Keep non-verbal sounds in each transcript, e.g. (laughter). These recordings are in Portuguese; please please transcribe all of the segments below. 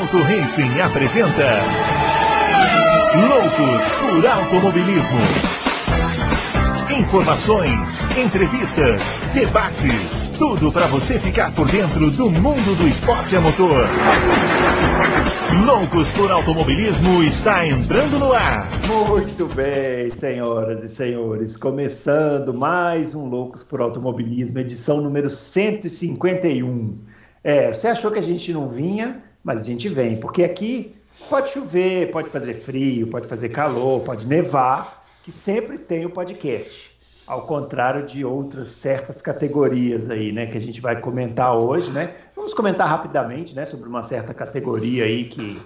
Auto Racing apresenta Loucos por Automobilismo. Informações, entrevistas, debates, tudo para você ficar por dentro do mundo do esporte a motor. Loucos por Automobilismo está entrando no ar. Muito bem, senhoras e senhores, começando mais um Loucos por Automobilismo, edição número 151. É, você achou que a gente não vinha, mas a gente vem, porque aqui pode chover, pode fazer frio, pode fazer calor, pode nevar, que sempre tem o podcast. Ao contrário de outras certas categorias aí, né, que a gente vai comentar hoje, né? Vamos comentar rapidamente, né, sobre uma certa categoria aí que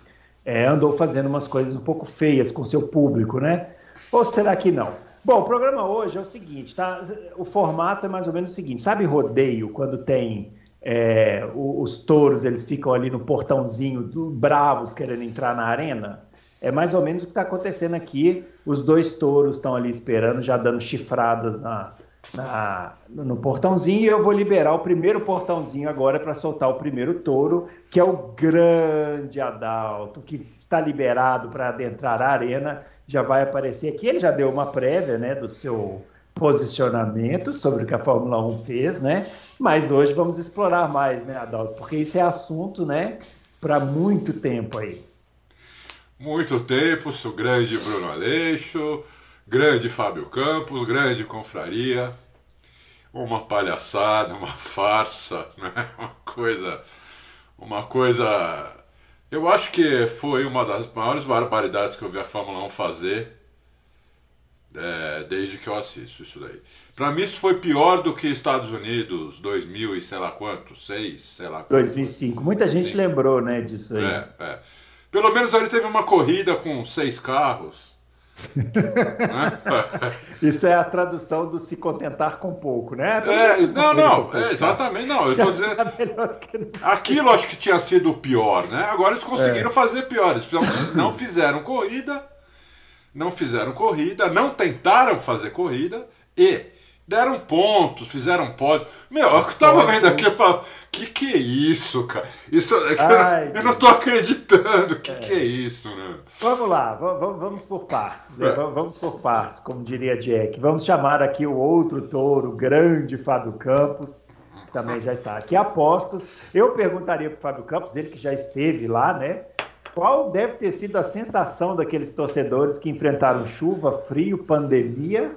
é, andou fazendo umas coisas um pouco feias com seu público, né? Ou será que não? Bom, o programa hoje é o seguinte, tá? O formato é mais ou menos o seguinte: sabe rodeio quando tem é, os touros, eles ficam ali no portãozinho, bravos querendo entrar na arena? É mais ou menos o que está acontecendo aqui. Os dois touros estão ali esperando, já dando chifradas na, na, no portãozinho. E eu vou liberar o primeiro portãozinho agora para soltar o primeiro touro, que é o grande Adalto, que está liberado para adentrar a arena. Já vai aparecer aqui. Ele já deu uma prévia né, do seu posicionamento sobre o que a Fórmula 1 fez, né? Mas hoje vamos explorar mais, né, Adalto? Porque isso é assunto, né, para muito tempo aí. Muito tempo, seu grande Bruno Aleixo, grande Fábio Campos, grande confraria. Uma palhaçada, uma farsa, (laughs) né? uma coisa. Uma coisa. Eu acho que foi uma das maiores barbaridades que eu vi a Fórmula 1 fazer é, desde que eu assisto isso daí. Para mim isso foi pior do que Estados Unidos 2000 e sei lá quanto, seis, sei lá. Quanto 2005. Muita gente Sim. lembrou, né, disso aí. É, é. Pelo menos ele teve uma corrida com seis carros. né? (laughs) Isso é a tradução do se contentar com pouco, né? É, não, não, é, exatamente, não. Eu tô dizendo. Tá aquilo acho que tinha sido o pior, né? Agora eles conseguiram é. fazer pior. Eles não fizeram corrida, não fizeram corrida, não tentaram fazer corrida e deram pontos, fizeram pódio. Meu, eu tava vendo aqui e falava, que que é isso, cara? Isso, é Ai, eu não tô acreditando, que é. que é isso, né? Vamos lá, vamos por partes, né? é. vamos por partes, como diria Jack. Vamos chamar aqui o outro touro, grande Fábio Campos, também já está aqui. Apostos, eu perguntaria para o Fábio Campos, ele que já esteve lá, né? Qual deve ter sido a sensação daqueles torcedores que enfrentaram chuva, frio, pandemia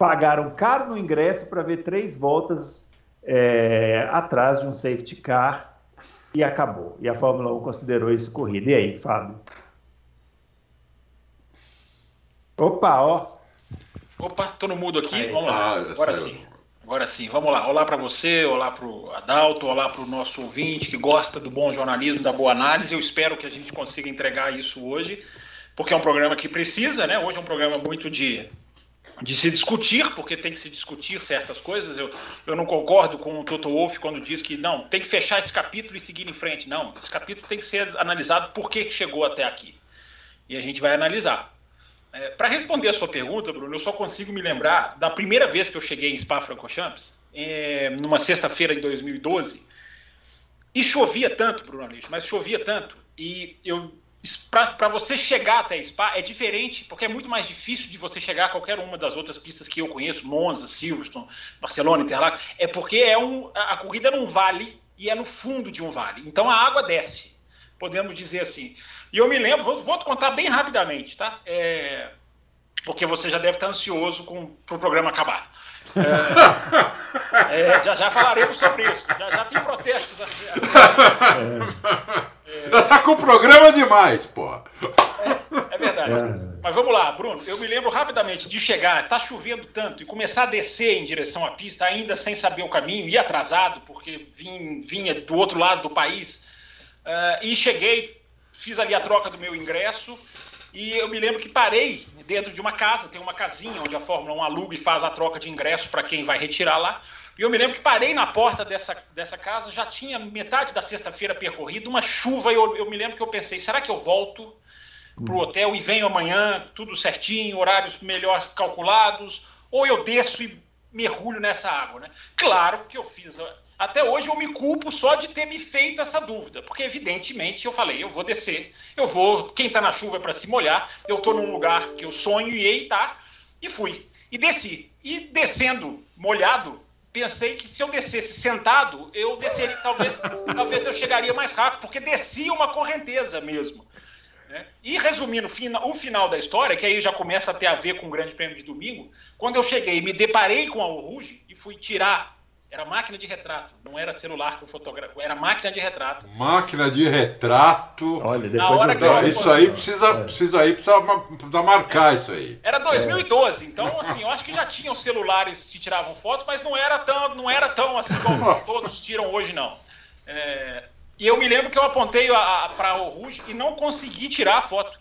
pagaram caro no ingresso para ver três voltas é, atrás de um safety car e acabou. E a Fórmula 1 considerou isso corrida. E aí, Fábio? Opa, ó. Opa, tô no mudo aqui. Aí. Vamos lá. Ah, Agora sim. Agora sim, vamos lá. Olá para você, olá para o Adalto, olá para o nosso ouvinte que gosta do bom jornalismo, da boa análise. Eu espero que a gente consiga entregar isso hoje, porque é um programa que precisa, né? Hoje é um programa muito de de se discutir, porque tem que se discutir certas coisas. Eu, eu não concordo com o Toto Wolff quando diz que não, tem que fechar esse capítulo e seguir em frente. Não, esse capítulo tem que ser analisado por que chegou até aqui. E a gente vai analisar. É, Para responder a sua pergunta, Bruno, eu só consigo me lembrar da primeira vez que eu cheguei em Spa-Francorchamps, é, numa sexta-feira em 2012, e chovia tanto, Bruno Aleixo, mas chovia tanto, e eu para você chegar até Spa é diferente, porque é muito mais difícil de você chegar a qualquer uma das outras pistas que eu conheço, Monza, Silverstone, Barcelona, Interlagos, é porque é um, a corrida é num vale e é no fundo de um vale. Então a água desce, podemos dizer assim. E eu me lembro, vou, vou contar bem rapidamente, tá? É, porque você já deve estar ansioso para o pro programa acabar. É, (laughs) é, já já falaremos sobre isso. Já, já tem protestos. Assim. (laughs) (laughs) Já tá com programa demais, pô. É, é verdade. É. Mas vamos lá, Bruno. Eu me lembro rapidamente de chegar, tá chovendo tanto, e começar a descer em direção à pista, ainda sem saber o caminho, e atrasado, porque vim, vinha do outro lado do país. Uh, e cheguei, fiz ali a troca do meu ingresso, e eu me lembro que parei dentro de uma casa, tem uma casinha onde a Fórmula 1 aluga e faz a troca de ingresso para quem vai retirar lá. E eu me lembro que parei na porta dessa, dessa casa, já tinha metade da sexta-feira percorrida, uma chuva, e eu, eu me lembro que eu pensei, será que eu volto para o hotel e venho amanhã, tudo certinho, horários melhor calculados, ou eu desço e mergulho nessa água, né? Claro que eu fiz até hoje eu me culpo só de ter me feito essa dúvida, porque evidentemente eu falei, eu vou descer, eu vou, quem está na chuva é para se molhar, eu estou num lugar que eu sonho e tá? E fui. E desci. E descendo molhado, pensei que se eu descesse sentado, eu desceria, talvez, talvez eu chegaria mais rápido, porque descia uma correnteza mesmo. Né? E resumindo o final da história, que aí já começa a ter a ver com o Grande Prêmio de domingo, quando eu cheguei me deparei com a Ruge e fui tirar era máquina de retrato, não era celular que eu fotografo, era máquina de retrato. Máquina de retrato. Olha, depois hora eu... isso aí precisa, é. precisa aí precisa, precisa marcar é. isso aí. Era 2012, é. então assim, eu acho que já tinham celulares que tiravam fotos, mas não era tão, não era tão assim como (laughs) todos tiram hoje não. É... E eu me lembro que eu apontei para o Rouge e não consegui tirar a foto.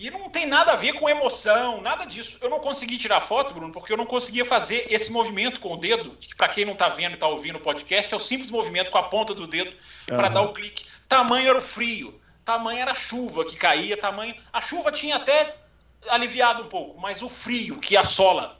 E não tem nada a ver com emoção, nada disso. Eu não consegui tirar foto, Bruno, porque eu não conseguia fazer esse movimento com o dedo, que para quem não está vendo e está ouvindo o podcast, é o simples movimento com a ponta do dedo uhum. para dar o clique. Tamanho era o frio, tamanho era a chuva que caía, tamanho. A chuva tinha até aliviado um pouco, mas o frio que assola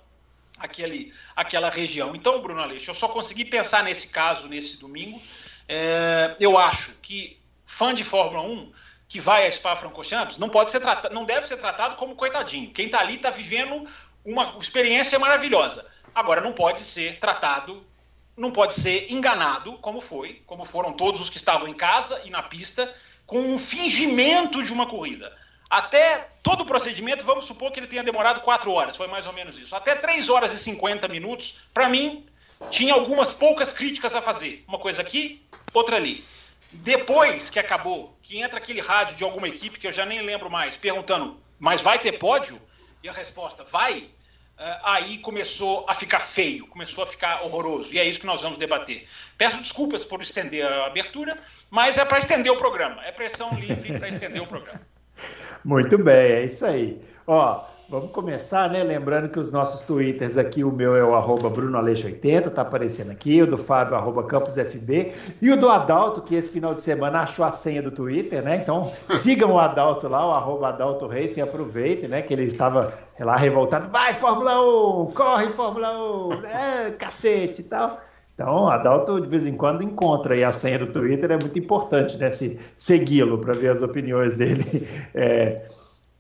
aquele, aquela região. Então, Bruno Aleixo, eu só consegui pensar nesse caso nesse domingo. É, eu acho que fã de Fórmula 1 que vai a Spa-Francorchamps não pode ser tratado, não deve ser tratado como coitadinho. Quem está ali está vivendo uma experiência maravilhosa. Agora não pode ser tratado, não pode ser enganado, como foi, como foram todos os que estavam em casa e na pista, com um fingimento de uma corrida. Até todo o procedimento, vamos supor que ele tenha demorado quatro horas, foi mais ou menos isso. Até 3 horas e 50 minutos, para mim, tinha algumas poucas críticas a fazer. Uma coisa aqui, outra ali. Depois que acabou, que entra aquele rádio de alguma equipe que eu já nem lembro mais, perguntando, mas vai ter pódio? E a resposta, vai. Uh, aí começou a ficar feio, começou a ficar horroroso. E é isso que nós vamos debater. Peço desculpas por estender a abertura, mas é para estender o programa. É pressão livre para estender o programa. (laughs) Muito bem, é isso aí. Ó, Vamos começar, né? Lembrando que os nossos twitters aqui, o meu é o arroba BrunoAleixo80, tá aparecendo aqui, o do Fábio, arroba CampusFB, e o do Adalto, que esse final de semana achou a senha do Twitter, né? Então (laughs) sigam o Adalto lá, o arroba Adalto Racing, aproveitem, né? Que ele estava lá revoltado, vai Fórmula 1, corre Fórmula 1, é, cacete e tal. Então, Adalto de vez em quando encontra aí a senha do Twitter, é muito importante, né? Se, segui-lo para ver as opiniões dele. (laughs) É,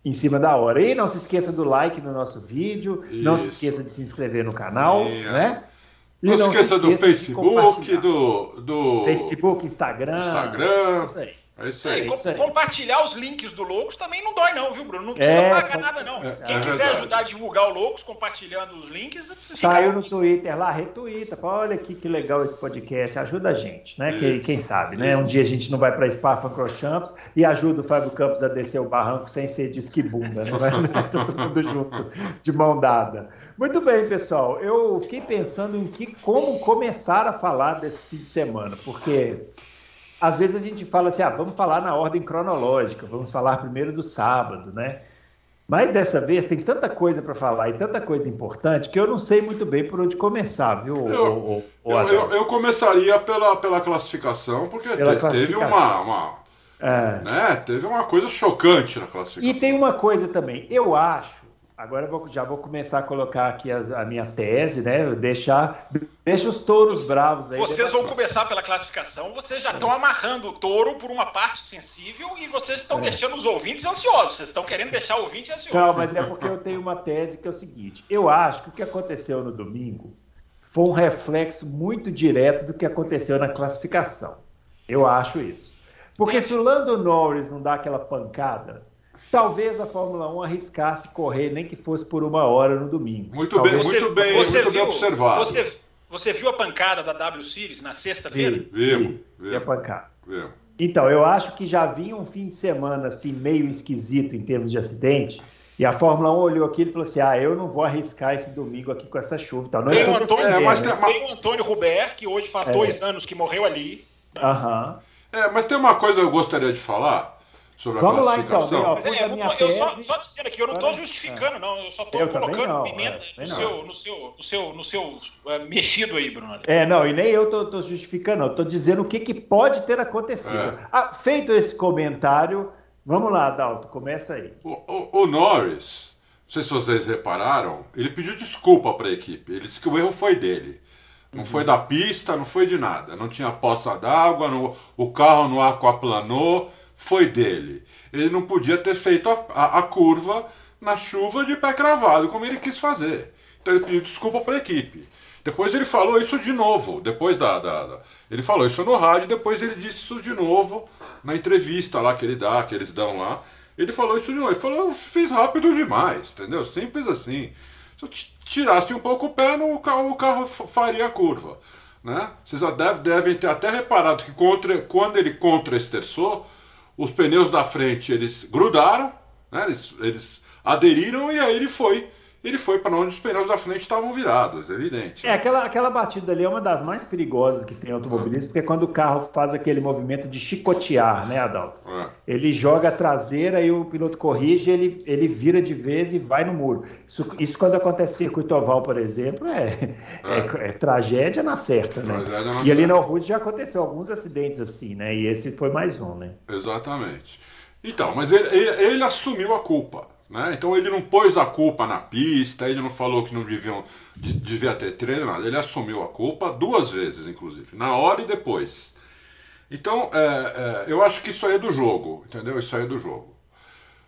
em cima da hora. E não se esqueça do like no nosso vídeo, Isso. não se esqueça de se inscrever no canal, né? E não, não se esqueça, do Facebook, do, do Facebook, Instagram. Instagram. É isso aí. É, isso aí. Compartilhar os links do Loucos também não dói, não, viu, Bruno? Não precisa é, pagar nada, não. É, Quem é quiser verdade. ajudar a divulgar o Loucos, compartilhando os links. Saiu no Twitter lá, retuita. Olha aqui que legal esse podcast. Ajuda a gente, né? Quem, quem, sabe, né? Um dia a gente não vai para Spa Francochamps e ajuda o Fábio Campos a descer o barranco sem ser de esquibunda, né? Vai (laughs) todo mundo junto, de mão dada. Muito bem, pessoal. Eu fiquei pensando em que como começar a falar desse fim de semana, porque às vezes a gente fala assim, ah, vamos falar na ordem cronológica, vamos falar primeiro do sábado, né? Mas dessa vez tem tanta coisa para falar e tanta coisa importante que eu não sei muito bem por onde começar, viu? Eu, o, o, o eu, eu, eu, começaria pela, pela classificação, porque pela te, classificação. teve uma, uma é. né? Teve uma coisa chocante na classificação. E tem uma coisa também, eu acho Agora vou, já vou começar a colocar aqui a, a, minha tese, né? Deixar, deixa os touros bravos aí. Vocês vão começar pela classificação, vocês já estão amarrando o touro por uma parte sensível e vocês estão é. deixando os ouvintes ansiosos. Vocês estão querendo deixar o ouvinte ansioso. Não, mas é porque eu tenho uma tese que é o seguinte: eu acho que o que aconteceu no domingo foi um reflexo muito direto do que aconteceu na classificação. Eu acho isso. Porque se o Lando Norris não dá aquela pancada Talvez a Fórmula 1 arriscasse correr, nem que fosse por uma hora no domingo. Muito Talvez... bem, muito bem, você muito viu, bem observado. Você, você viu a pancada da W Series na sexta-feira? Vi, vi, vi, a pancada. Vi. Então, eu acho que já vinha um fim de semana assim meio esquisito em termos de acidente. E a Fórmula 1 olhou aqui e falou assim: ah, eu não vou arriscar esse domingo aqui com essa chuva e tal. Não tem, o Antônio, é, mas né? tem, tem o Antônio que hoje faz é. dois anos que morreu ali. Aham. É, mas tem uma coisa que eu gostaria de falar sobre a Vamos classificação. Lá, então, é, eu, eu só, só dizendo aqui, eu não estou justificando, não. Eu só estou colocando não, pimenta é, no, seu, no, seu, no, seu, no seu uh, mexido aí, Bruno. É, não, e nem eu estou justificando, eu estou dizendo o que, que pode ter acontecido. É. Ah, feito esse comentário, vamos lá, Dalton, começa aí. O, o, o Norris, não sei se vocês repararam, ele pediu desculpa para a equipe. Ele disse que o erro foi dele. Não uhum. foi da pista, não foi de nada. Não tinha poça d'água, o carro no aquaplanou, foi dele. Ele não podia ter feito a, a, a curva na chuva de pé cravado, como ele quis fazer. Então ele pediu desculpa para a equipe. Depois ele falou isso de novo, depois da, da, da, Ele falou isso no rádio, depois ele disse isso de novo na entrevista lá que ele dá, que eles dão lá. Ele falou isso de novo. Ele falou, eu fiz rápido demais, entendeu? Simples assim. Se eu tirasse um pouco o pé, o carro, o carro faria a curva. Né? Vocês já deve, devem ter até reparado que contra, quando ele contra-esterçou, os pneus da frente eles grudaram, né? eles, eles aderiram e aí ele foi ele foi para onde os pneus da frente estavam virados, é evidente. É, aquela, aquela batida ali é uma das mais perigosas que tem automobilismo, porque é quando o carro faz aquele movimento de chicotear, né, Adalto? É. Ele joga a traseira e o piloto corrige, ele, ele vira de vez e vai no muro. Isso, isso quando acontece circuito oval, por exemplo, é, é. é, é tragédia na certa, né? Na e ali na Rude já aconteceu alguns acidentes assim, né? E esse foi mais um, né? Exatamente. Então, mas ele, ele, ele assumiu a culpa. Né? Então ele não pôs a culpa na pista, ele não falou que não deviam, devia ter treino, nada. ele assumiu a culpa duas vezes, inclusive, na hora e depois. Então é, é, eu acho que isso aí é do jogo, entendeu? Isso aí é do jogo.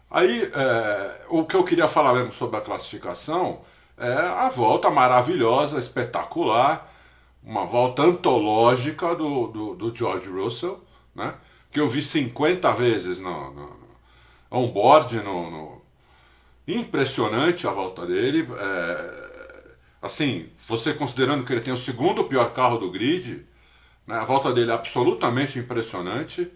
Aí é, o que eu queria falar mesmo sobre a classificação é a volta maravilhosa, espetacular, uma volta antológica do, do, do George Russell, né? que eu vi 50 vezes no, no, no on-board, no, no impressionante a volta dele. É, assim, você considerando que ele tem o segundo pior carro do grid, né, a volta dele é absolutamente impressionante.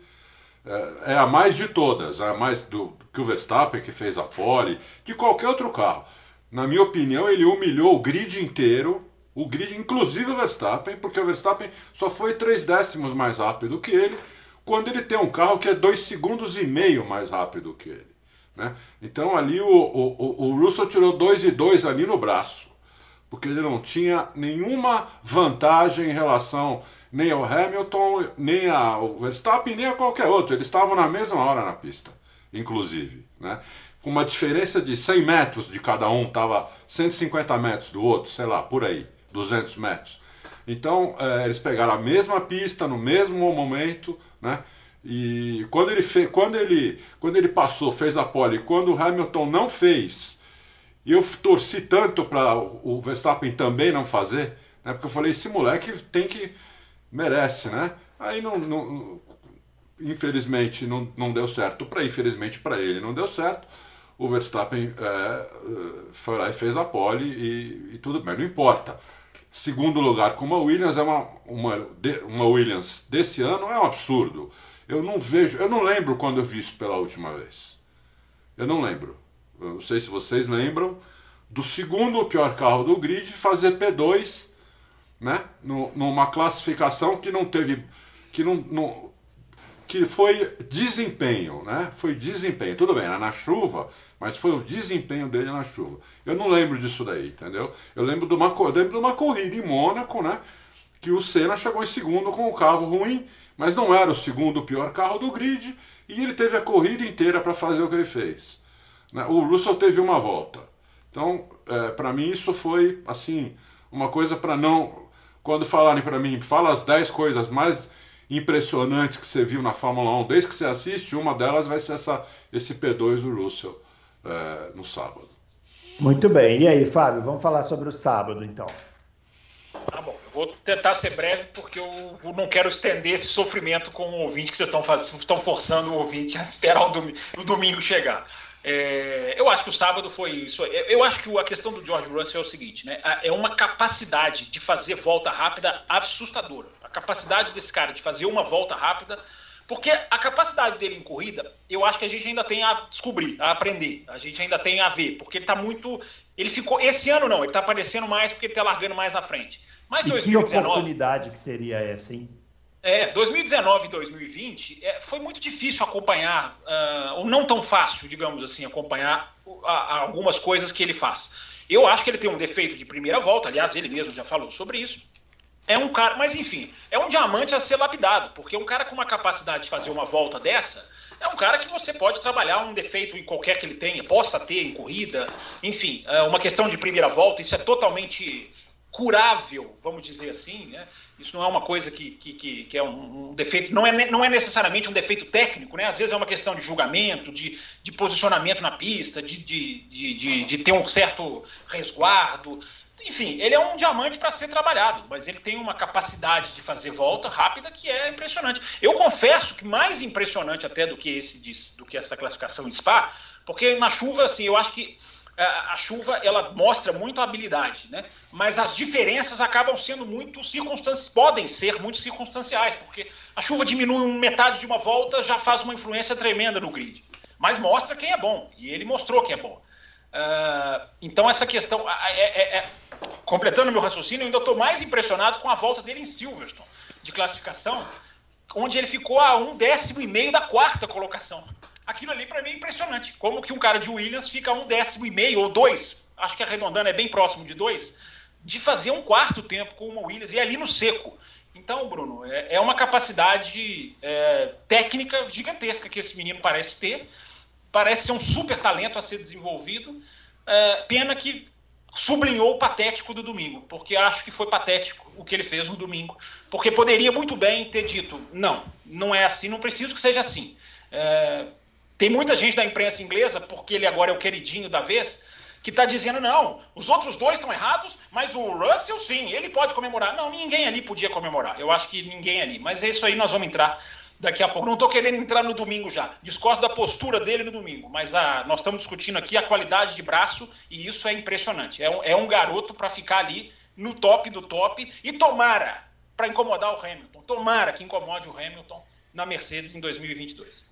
É, é, a mais de todas, é a mais do que o Verstappen que fez a pole, de qualquer outro carro. Na minha opinião, ele humilhou o grid inteiro, o grid, inclusive o Verstappen, porque o Verstappen só foi três décimos mais rápido que ele, quando ele tem um carro que é dois segundos e meio mais rápido que ele. Né? Então ali o, o, o Russell tirou 2 e 2 ali no braço, porque ele não tinha nenhuma vantagem em relação nem ao Hamilton, nem ao Verstappen, nem a qualquer outro. Eles estavam na mesma hora na pista, inclusive. Né? Com uma diferença de 100 metros de cada um, estava 150 metros do outro, sei lá, por aí, 200 metros. Então é, eles pegaram a mesma pista no mesmo momento, né? E quando ele, fez, quando ele, quando ele passou, fez a pole, quando o Hamilton não fez, eu torci tanto para o Verstappen também não fazer, né? porque eu falei, esse moleque tem que. merece, né? Aí não, não infelizmente não, não deu certo para infelizmente para ele não deu certo. O Verstappen é, foi lá e fez a pole e, e, tudo bem, não importa. Segundo lugar com uma Williams é uma, uma, uma Williams desse ano é um absurdo. Eu não vejo, eu não lembro quando eu vi isso pela última vez. Eu não lembro. Eu não sei se vocês lembram do segundo pior carro do grid fazer P2, né? numa classificação que não teve, que não, não que foi desempenho, né? Foi desempenho. Tudo bem, era na chuva, mas foi o desempenho dele na chuva. Eu não lembro disso daí, entendeu? Eu lembro de uma, lembro de uma corrida em Mônaco, né? Que o Senna chegou em segundo com o carro ruim mas não era o segundo pior carro do grid e ele teve a corrida inteira para fazer o que ele fez. Né? O Russell teve uma volta. Então, é, para mim, isso foi assim uma coisa para não. Quando falarem para mim, fala as 10 coisas mais impressionantes que você viu na Fórmula 1, desde que você assiste, uma delas vai ser essa, esse P2 do Russell é, no sábado. Muito bem. E aí, Fábio, vamos falar sobre o sábado então. Tá bom, vou tentar ser breve porque eu não quero estender esse sofrimento com o ouvinte que vocês estão, estão forçando o ouvinte a esperar o domingo, o domingo chegar. É, eu acho que o sábado foi isso. Eu acho que a questão do George Russell é o seguinte, né? É uma capacidade de fazer volta rápida assustadora. A capacidade desse cara de fazer uma volta rápida porque a capacidade dele em corrida, eu acho que a gente ainda tem a descobrir, a aprender. A gente ainda tem a ver. Porque ele está muito. Ele ficou. Esse ano não, ele está aparecendo mais porque ele está largando mais à frente. Mas e 2019. Que oportunidade que seria essa, hein? É, 2019 e 2020 é, foi muito difícil acompanhar, uh, ou não tão fácil, digamos assim, acompanhar uh, algumas coisas que ele faz. Eu acho que ele tem um defeito de primeira volta, aliás, ele mesmo já falou sobre isso é um cara, mas enfim, é um diamante a ser lapidado, porque um cara com uma capacidade de fazer uma volta dessa é um cara que você pode trabalhar um defeito em qualquer que ele tenha, possa ter em corrida, enfim, é uma questão de primeira volta, isso é totalmente curável, vamos dizer assim. Né? Isso não é uma coisa que, que, que, é um, um, defeito, não é, não é necessariamente um defeito técnico, né? às vezes é uma questão de julgamento, de, de posicionamento na pista, de, de, de, de, ter um certo resguardo. Enfim, ele é um diamante para ser trabalhado, mas ele tem uma capacidade de fazer volta rápida que é impressionante. Eu confesso que mais impressionante até do que esse do que essa classificação de Spa, porque na chuva assim, eu acho que a chuva ela mostra muito a habilidade, né? Mas as diferenças acabam sendo muito circunstanciais, podem ser muito circunstanciais, porque a chuva diminui metade de uma volta, já faz uma influência tremenda no grid. Mas mostra quem é bom, e ele mostrou que é bom. Uh, então essa questão, é, é, é, completando meu raciocínio, eu ainda estou mais impressionado com a volta dele em Silverstone, de classificação, onde ele ficou a um décimo e meio da quarta colocação aquilo ali para mim é impressionante. Como que um cara de Williams fica um décimo e meio ou dois, acho que arredondando é bem próximo de dois, de fazer um quarto tempo com uma Williams e ali no seco. Então, Bruno, é, é uma capacidade é, técnica gigantesca que esse menino parece ter. Parece ser um super talento a ser desenvolvido. É, pena que sublinhou o patético do domingo, porque acho que foi patético o que ele fez no domingo. Porque poderia muito bem ter dito: não, não é assim, não preciso que seja assim. É, tem muita gente da imprensa inglesa, porque ele agora é o queridinho da vez, que está dizendo: não, os outros dois estão errados, mas o Russell sim, ele pode comemorar. Não, ninguém ali podia comemorar. Eu acho que ninguém ali. Mas é isso aí, nós vamos entrar daqui a pouco. Não estou querendo entrar no domingo já. Discordo da postura dele no domingo, mas a, nós estamos discutindo aqui a qualidade de braço e isso é impressionante. É um, é um garoto para ficar ali no top do top e tomara para incomodar o Hamilton. Tomara que incomode o Hamilton na Mercedes em 2022.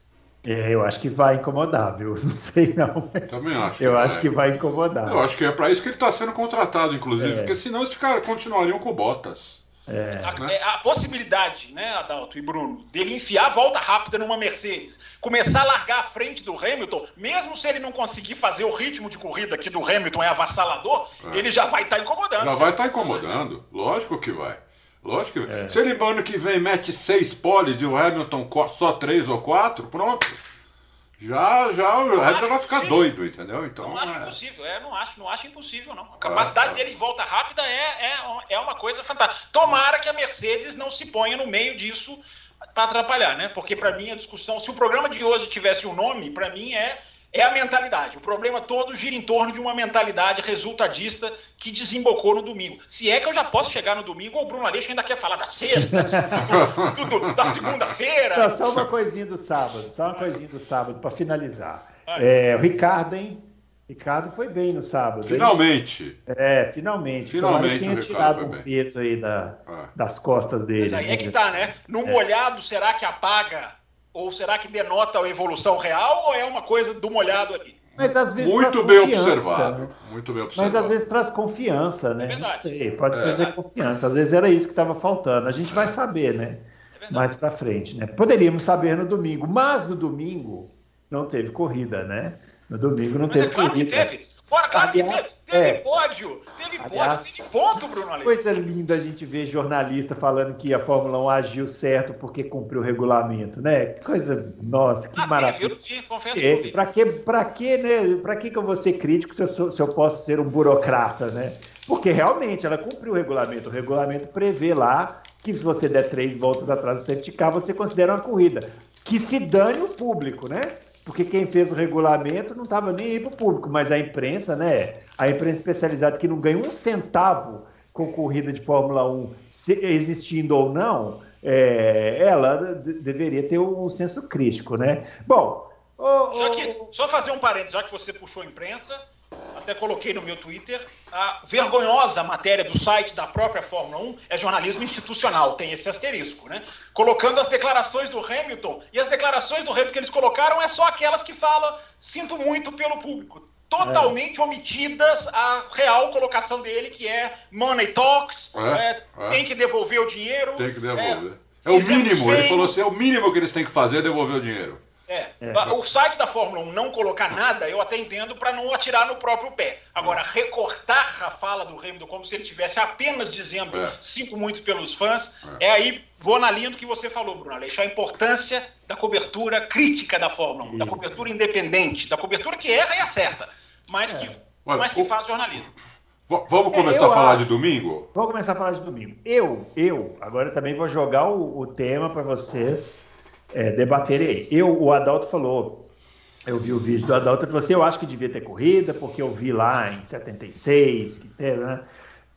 É, eu acho que vai incomodar, viu? (laughs) Não sei não, mas Também acho. Eu acho que vai incomodar. Eu acho que é para isso que ele está sendo contratado, inclusive, é. porque senão esses caras continuariam com botas. É. A, né? a, possibilidade, né, Adalto e Bruno, dele enfiar a volta rápida numa Mercedes, começar a largar à frente do Hamilton, mesmo se ele não conseguir fazer o ritmo de corrida que do Hamilton é avassalador, é. ele já vai estar tá incomodando. Já vai estar tá incomodando, lógico que vai. Lógico que é. Se ele ano que vem mete seis poles e o Hamilton só três ou quatro, pronto. Já, já o Hamilton vai ficar possível. doido, entendeu? Então, não acho é... impossível, é, não acho, não acho impossível, não. A capacidade é, dele de volta rápida é, é, é uma coisa fantástica. Tomara que a Mercedes não se ponha no meio disso para atrapalhar, né? Porque para mim a discussão, se o programa de hoje tivesse um nome, para mim é é a mentalidade. O problema todo gira em torno de uma mentalidade resultadista que desembocou no domingo. Se é que eu já posso chegar no domingo, ou o Bruno Aleixo ainda quer falar da sexta, do, do, do, da segunda-feira. Só uma coisinha do sábado, só uma coisinha do sábado para finalizar. É, o Ricardo, hein? Ricardo foi bem no sábado. Finalmente. Hein? É, finalmente. Finalmente o Ricardo tirado foi um peso aí da, ah. das costas dele. Mas aí é que tá, né? No é. molhado, será que apaga ou será que denota a evolução real ou é uma coisa do molhado ali? Mas às vezes muito bem observado, né? muito bem observado. Mas às vezes traz confiança, né? É verdade. Não sei, pode é. trazer confiança. Às vezes era isso que estava faltando. A gente vai saber, né? É Mais para frente, né? Poderíamos saber no domingo, mas no domingo não teve corrida, né? No domingo não mas teve é claro corrida. Que teve. Fora, claro Aliás, que teve. Teve é. pódio, teve Aliás, pódio, teve ponto, Bruno Aleixo. Coisa linda a gente ver jornalista falando que a Fórmula 1 agiu certo porque cumpriu o regulamento, né? Coisa, nossa, que ah, maravilha. Eu vi, confesso é, que Para que, pra que, né? Pra que, que eu vou ser crítico se eu, sou, se eu posso ser um burocrata, né? Porque realmente ela cumpriu o regulamento. O regulamento prevê lá que se você der três voltas atrás do safety car, você considera uma corrida. Que se dane o público, né? Porque quem fez o regulamento não estava nem aí para o público, mas a imprensa, né? A imprensa especializada que não ganha um centavo com corrida de Fórmula 1, existindo ou não, é, ela deveria ter um senso crítico, né? Bom. já que, só fazer um parênteses, já que você puxou a imprensa, até coloquei no meu Twitter, a vergonhosa matéria do site da própria Fórmula 1 é jornalismo institucional, tem esse asterisco, né? Colocando as declarações do Hamilton, e as declarações do Hamilton que eles colocaram é só aquelas que falam, sinto muito pelo público. Totalmente é. omitidas a real colocação dele, que é money talks, é, é, é. tem que devolver o dinheiro. Tem que devolver. É, é o mínimo, ele falou assim, é o mínimo que eles têm que fazer é devolver o dinheiro. É. é. O site da Fórmula 1 não colocar nada, eu até entendo para não atirar no próprio pé. Agora, recortar a fala do Hamilton como se ele tivesse apenas dizendo é. sinto muito pelos fãs, é. é. aí, vou na linha do que você falou, Bruno Aleixo, a importância da cobertura crítica da Fórmula 1, Isso. da cobertura independente, da cobertura que erra e acerta, mas que, é. mas que faz jornalismo. vamos é, começar é, a falar acho. de domingo? Vamos começar a falar de domingo. Eu, eu, agora também vou jogar o, o tema para vocês é, debaterem. Eu, o Adalto falou, eu vi o vídeo do Adalto e falou assim: eu acho que devia ter corrida, porque eu vi lá em 76 que teve, né?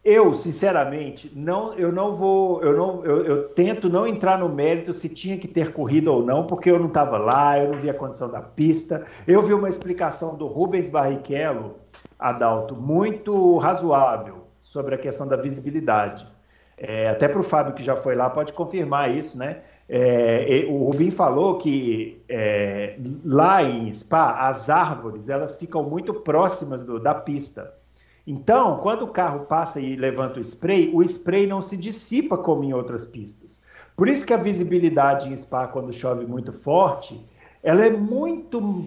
Eu, sinceramente, não, eu não vou, eu não, eu, eu, tento não entrar no mérito se tinha que ter corrida ou não, porque eu não estava lá, eu não vi a condição da pista. Eu vi uma explicação do Rubens Barrichello, Adalto, muito razoável sobre a questão da visibilidade. É, até para o Fábio que já foi lá pode confirmar isso, né? É, o Rubim falou que é, lá em Spa as árvores elas ficam muito próximas do, da pista. Então, quando o carro passa e levanta o spray, o spray não se dissipa como em outras pistas. Por isso que a visibilidade em Spa, quando chove muito forte, ela é muito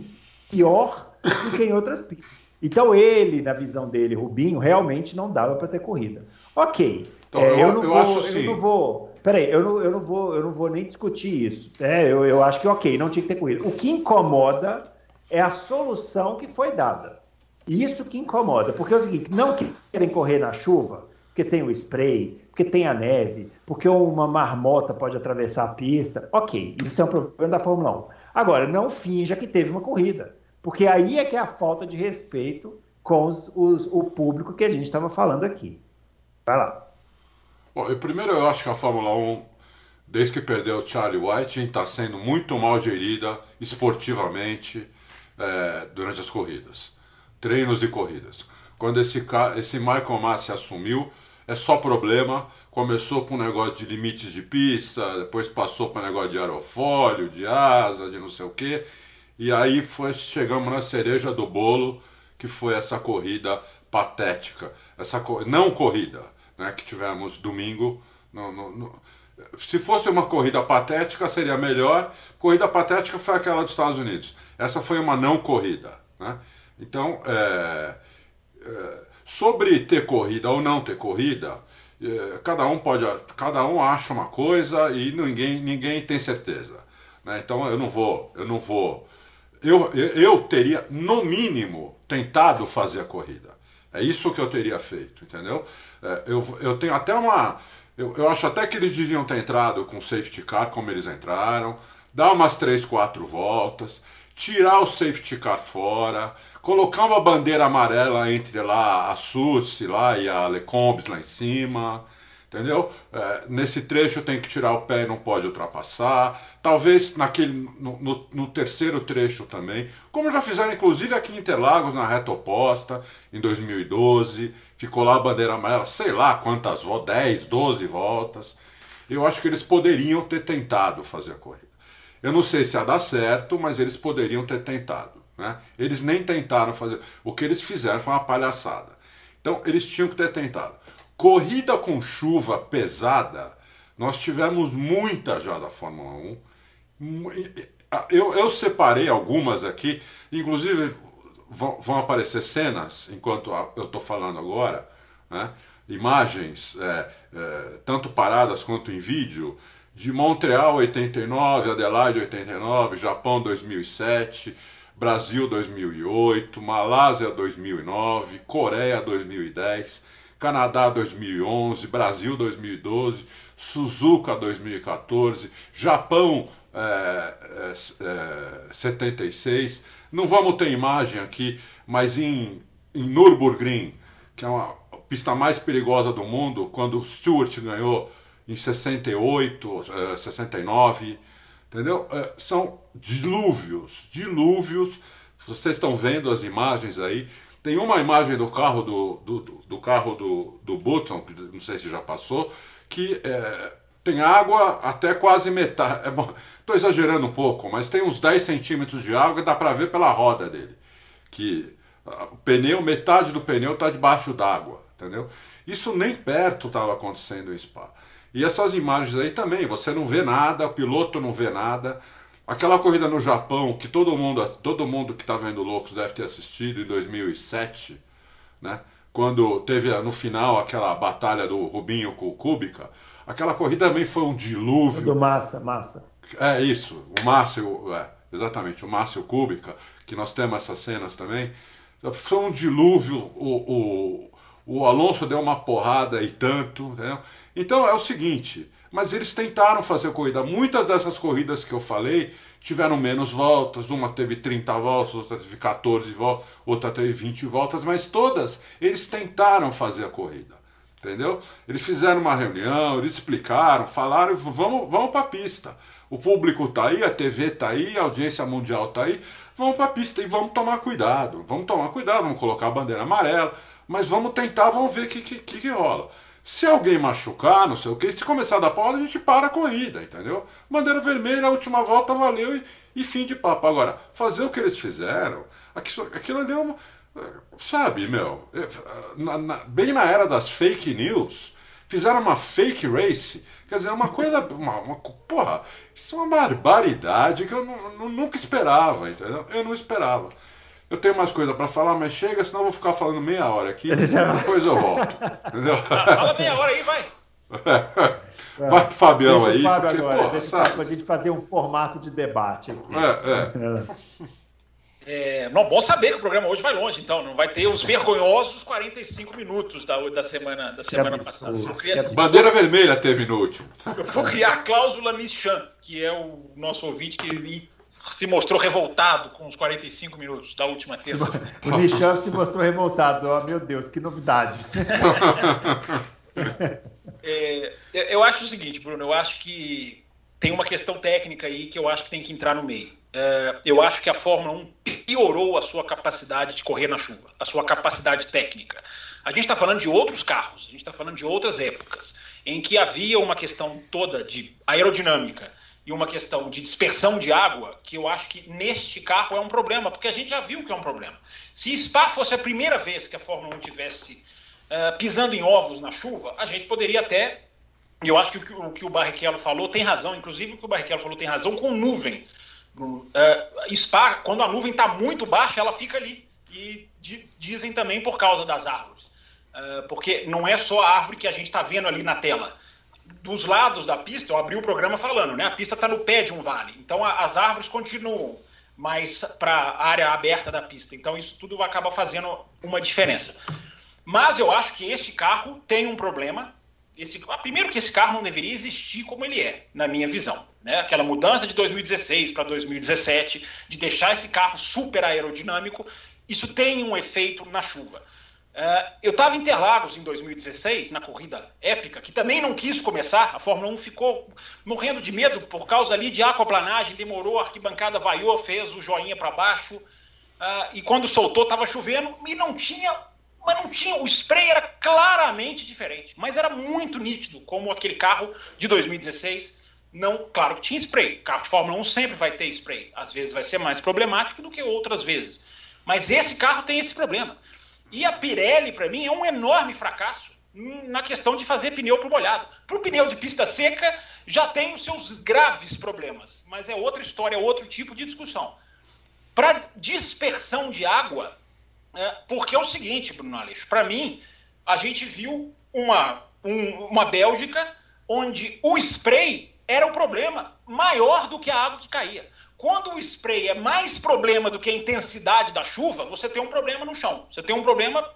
pior do que em outras pistas. Então, ele, na visão dele, Rubinho, realmente não dava para ter corrida. Ok. Então, é, eu, eu, não eu vou, acho eu não vou. Peraí, eu não, eu não vou, eu não vou nem discutir isso. É, eu, eu acho que ok, não tinha que ter corrida. O que incomoda é a solução que foi dada. Isso que incomoda, porque é o seguinte, não querem correr na chuva, porque tem o spray, porque tem a neve, porque uma marmota pode atravessar a pista. Ok, isso é um problema da Fórmula 1. Agora, não finja que teve uma corrida, porque aí é que é a falta de respeito com os, os, o público que a gente estava falando aqui. Vai lá. Bom, primeiro eu acho que a Fórmula 1, desde que perdeu o Charlie White, está sendo muito mal gerida esportivamente é, durante as corridas treinos de corridas. Quando esse, esse Michael Massi assumiu, é só problema. Começou com um negócio de limites de pista, depois passou para negócio de aerofólio, de asa, de não sei o quê. E aí foi, chegamos na cereja do bolo, que foi essa corrida patética. Essa não corrida, né, que tivemos domingo. No, no, no, se fosse uma corrida patética, seria melhor. Corrida patética foi aquela dos Estados Unidos. Essa foi uma não corrida. Né? Então, é, é, sobre ter corrida ou não ter corrida, é, cada um pode, cada um acha uma coisa e ninguém, ninguém tem certeza. Né? Então, eu não vou, eu não vou, eu, eu teria no mínimo tentado fazer a corrida. É isso que eu teria feito, entendeu? É, eu, eu tenho até uma, eu, eu acho até que eles deviam ter entrado com safety car como eles entraram, dar umas três, quatro voltas, tirar o safety car fora colocar uma bandeira amarela entre lá a Susi lá e a Lecombes lá em cima, entendeu? É, nesse trecho tem que tirar o pé e não pode ultrapassar. Talvez naquele no, no, no, terceiro trecho também, como já fizeram inclusive aqui em Interlagos na reta oposta em 2012, ficou lá a bandeira amarela, sei lá quantas voltas, 10, 12 voltas. Eu acho que eles poderiam ter tentado fazer a corrida. Eu não sei se ia dar certo, mas eles poderiam ter tentado. Né? Eles nem tentaram fazer. O que eles fizeram foi uma palhaçada. Então, eles tinham que ter tentado. Corrida com chuva pesada, nós tivemos muita já da Fórmula 1. Eu, eu separei algumas aqui, inclusive vão, aparecer cenas enquanto eu estou falando agora, né? imagens, é, é, tanto paradas quanto em vídeo, de Montreal 89, Adelaide 89, Japão 2007. Brasil 2008, Malásia 2009, Coreia 2010, Canadá 2011, Brasil 2012, Suzuka 2014, Japão é, é, 76. Não vamos ter imagem aqui, mas em, em Nürburgring, que é uma pista mais perigosa do mundo, quando Stewart ganhou em 68, 69 Entendeu? É, são dilúvios, dilúvios. Vocês estão vendo as imagens aí. Tem uma imagem do carro do, do, do carro do, do Button, que não sei se já passou, que é, tem água até quase metade. Estou é exagerando um pouco, mas tem uns 10 centímetros de água dá para ver pela roda dele. Que o pneu, metade do pneu está debaixo d'água, entendeu? Isso nem perto estava acontecendo em Spa. E essas imagens aí também, você não vê nada, o piloto não vê nada. Aquela corrida no Japão, que todo mundo, todo mundo que está vendo Loucos deve ter assistido em 2007, né? quando teve no final aquela batalha do Rubinho com o Kubica, aquela corrida também foi um dilúvio. Do Massa, Massa. É isso, o Márcio, é, exatamente, o Márcio Kubica, que nós temos essas cenas também. Foi um dilúvio, o, o, o Alonso deu uma porrada e tanto. Entendeu? Então é o seguinte, mas eles tentaram fazer corrida. Muitas dessas corridas que eu falei tiveram menos voltas, uma teve 30 voltas, outra teve 14 voltas, outra teve 20 voltas, mas todas eles tentaram fazer a corrida. Entendeu? Eles fizeram uma reunião, eles explicaram, falaram, vamos, vamos para a pista. O público está aí, a TV está aí, a audiência mundial está aí. Vamos para a pista e vamos tomar cuidado. Vamos tomar cuidado, vamos colocar a bandeira amarela, mas vamos tentar, vamos ver o que, que, que, rola. Se alguém machucar, não sei o que, se começar a dar porrada, a gente para a corrida, entendeu? Bandeira vermelha, a última volta valeu e, e fim de papo. Agora, fazer o que eles fizeram, aquilo, aquilo ali é uma. Sabe, meu, é, na, na, bem na era das fake news, fizeram uma fake race. Quer dizer, uma coisa. Uma, uma, porra, isso é uma barbaridade que eu nunca esperava, entendeu? Eu não esperava. Eu tenho mais coisa para falar, mas chega, senão eu vou ficar falando meia hora aqui. (laughs) depois eu volto. Entendeu? Ah, fala meia hora aí, vai. (laughs) Vai pro Fabião aí. Porque, agora, porra, sabe? gente fazer um formato de debate aqui. É, é. É, não, bom saber que o programa hoje vai longe, então. Não vai ter os vergonhosos 45 minutos da, da semana, da semana passada. Criar, Bandeira vermelha teve no último. Eu vou criar a cláusula Nichan, que é o nosso ouvinte que se mostrou revoltado com os 45 minutos da última terça. O Michel se mostrou revoltado. Oh, meu Deus, que novidade. (laughs) é, eu acho o seguinte, Bruno, eu acho que tem uma questão técnica aí que eu acho que tem que entrar no meio. É, eu acho que a Fórmula 1 piorou a sua capacidade de correr na chuva, a sua capacidade técnica. A gente está falando de outros carros, a gente está falando de outras épocas, em que havia uma questão toda de aerodinâmica, e uma questão de dispersão de água, que eu acho que neste carro é um problema, porque a gente já viu que é um problema. Se Spa fosse a primeira vez que a Fórmula 1 tivesse uh, pisando em ovos na chuva, a gente poderia até. Eu acho que o, que o Barrichello falou tem razão, inclusive o que o Barrichello falou tem razão com nuvem. Uh, Spa, quando a nuvem está muito baixa, ela fica ali. E di, dizem também por causa das árvores. Uh, porque não é só a árvore que a gente está vendo ali na tela dos lados da pista, eu abri o programa falando, né? A pista está no pé de um vale. Então a, as árvores continuam mais para a área aberta da pista. Então isso tudo acaba fazendo uma diferença. Mas eu acho que este carro tem um problema. Esse, primeiro que esse carro não deveria existir como ele é, na minha visão. Né? Aquela mudança de 2016 para 2017, de deixar esse carro super aerodinâmico, isso tem um efeito na chuva. Uh, eu estava em Interlagos em 2016, na corrida épica, que também não quis começar. A Fórmula 1 ficou morrendo de medo por causa ali de aquaplanagem, demorou, a arquibancada vaiou, fez o joinha para baixo. Uh, e quando soltou, estava chovendo e não tinha. Mas não tinha. O spray era claramente diferente, mas era muito nítido, como aquele carro de 2016. Não, claro que tinha spray. Carro de Fórmula 1 sempre vai ter spray. Às vezes vai ser mais problemático do que outras vezes. Mas esse carro tem esse problema. E a Pirelli, para mim, é um enorme fracasso na questão de fazer pneu para molhado. Para o pneu de pista seca, já tem os seus graves problemas, mas é outra história, é outro tipo de discussão. Para dispersão de água, é, porque é o seguinte, Bruno Aleixo, para mim, a gente viu uma, um, uma Bélgica onde o spray era o problema maior do que a água que caía. Quando o spray é mais problema do que a intensidade da chuva, você tem um problema no chão. Você tem um problema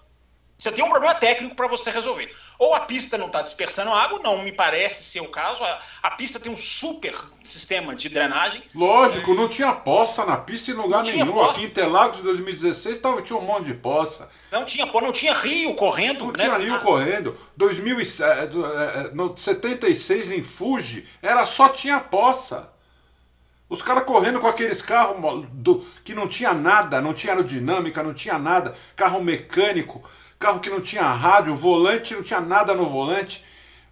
você tem um problema técnico para você resolver. Ou a pista não está dispersando água, não me parece ser o caso. A, a, pista tem um super sistema de drenagem. Lógico, não tinha poça na pista em lugar não nenhum. Aqui em Interlagos, em 2016, tava, tinha um monte de poça. Não tinha, não tinha rio correndo. Não né? tinha rio correndo. 2007, é, no 76 em Fuji, era só tinha poça. Os caras correndo com aqueles carros do, que não tinha nada, não tinha aerodinâmica, não tinha nada, carro mecânico, carro que não tinha rádio, volante, não tinha nada no volante.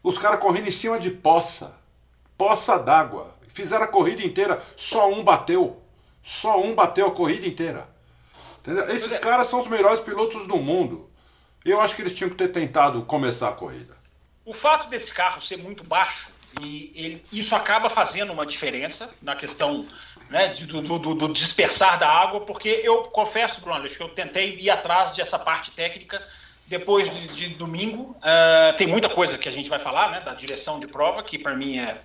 Os caras correndo em cima de poça, poça d'água. Fizeram a corrida inteira, só um bateu. Só um bateu a corrida inteira. Entendeu? Esses é. caras são os melhores pilotos do mundo. Eu acho que eles tinham que ter tentado começar a corrida. O fato desse carro ser muito baixo e ele, isso acaba fazendo uma diferença na questão né, do, do, do, dispersar da água, porque eu confesso, Bruno, que eu tentei ir atrás dessa parte técnica depois de, de domingo. Uh, tem muita coisa que a gente vai falar, né, da direção de prova, que para mim é,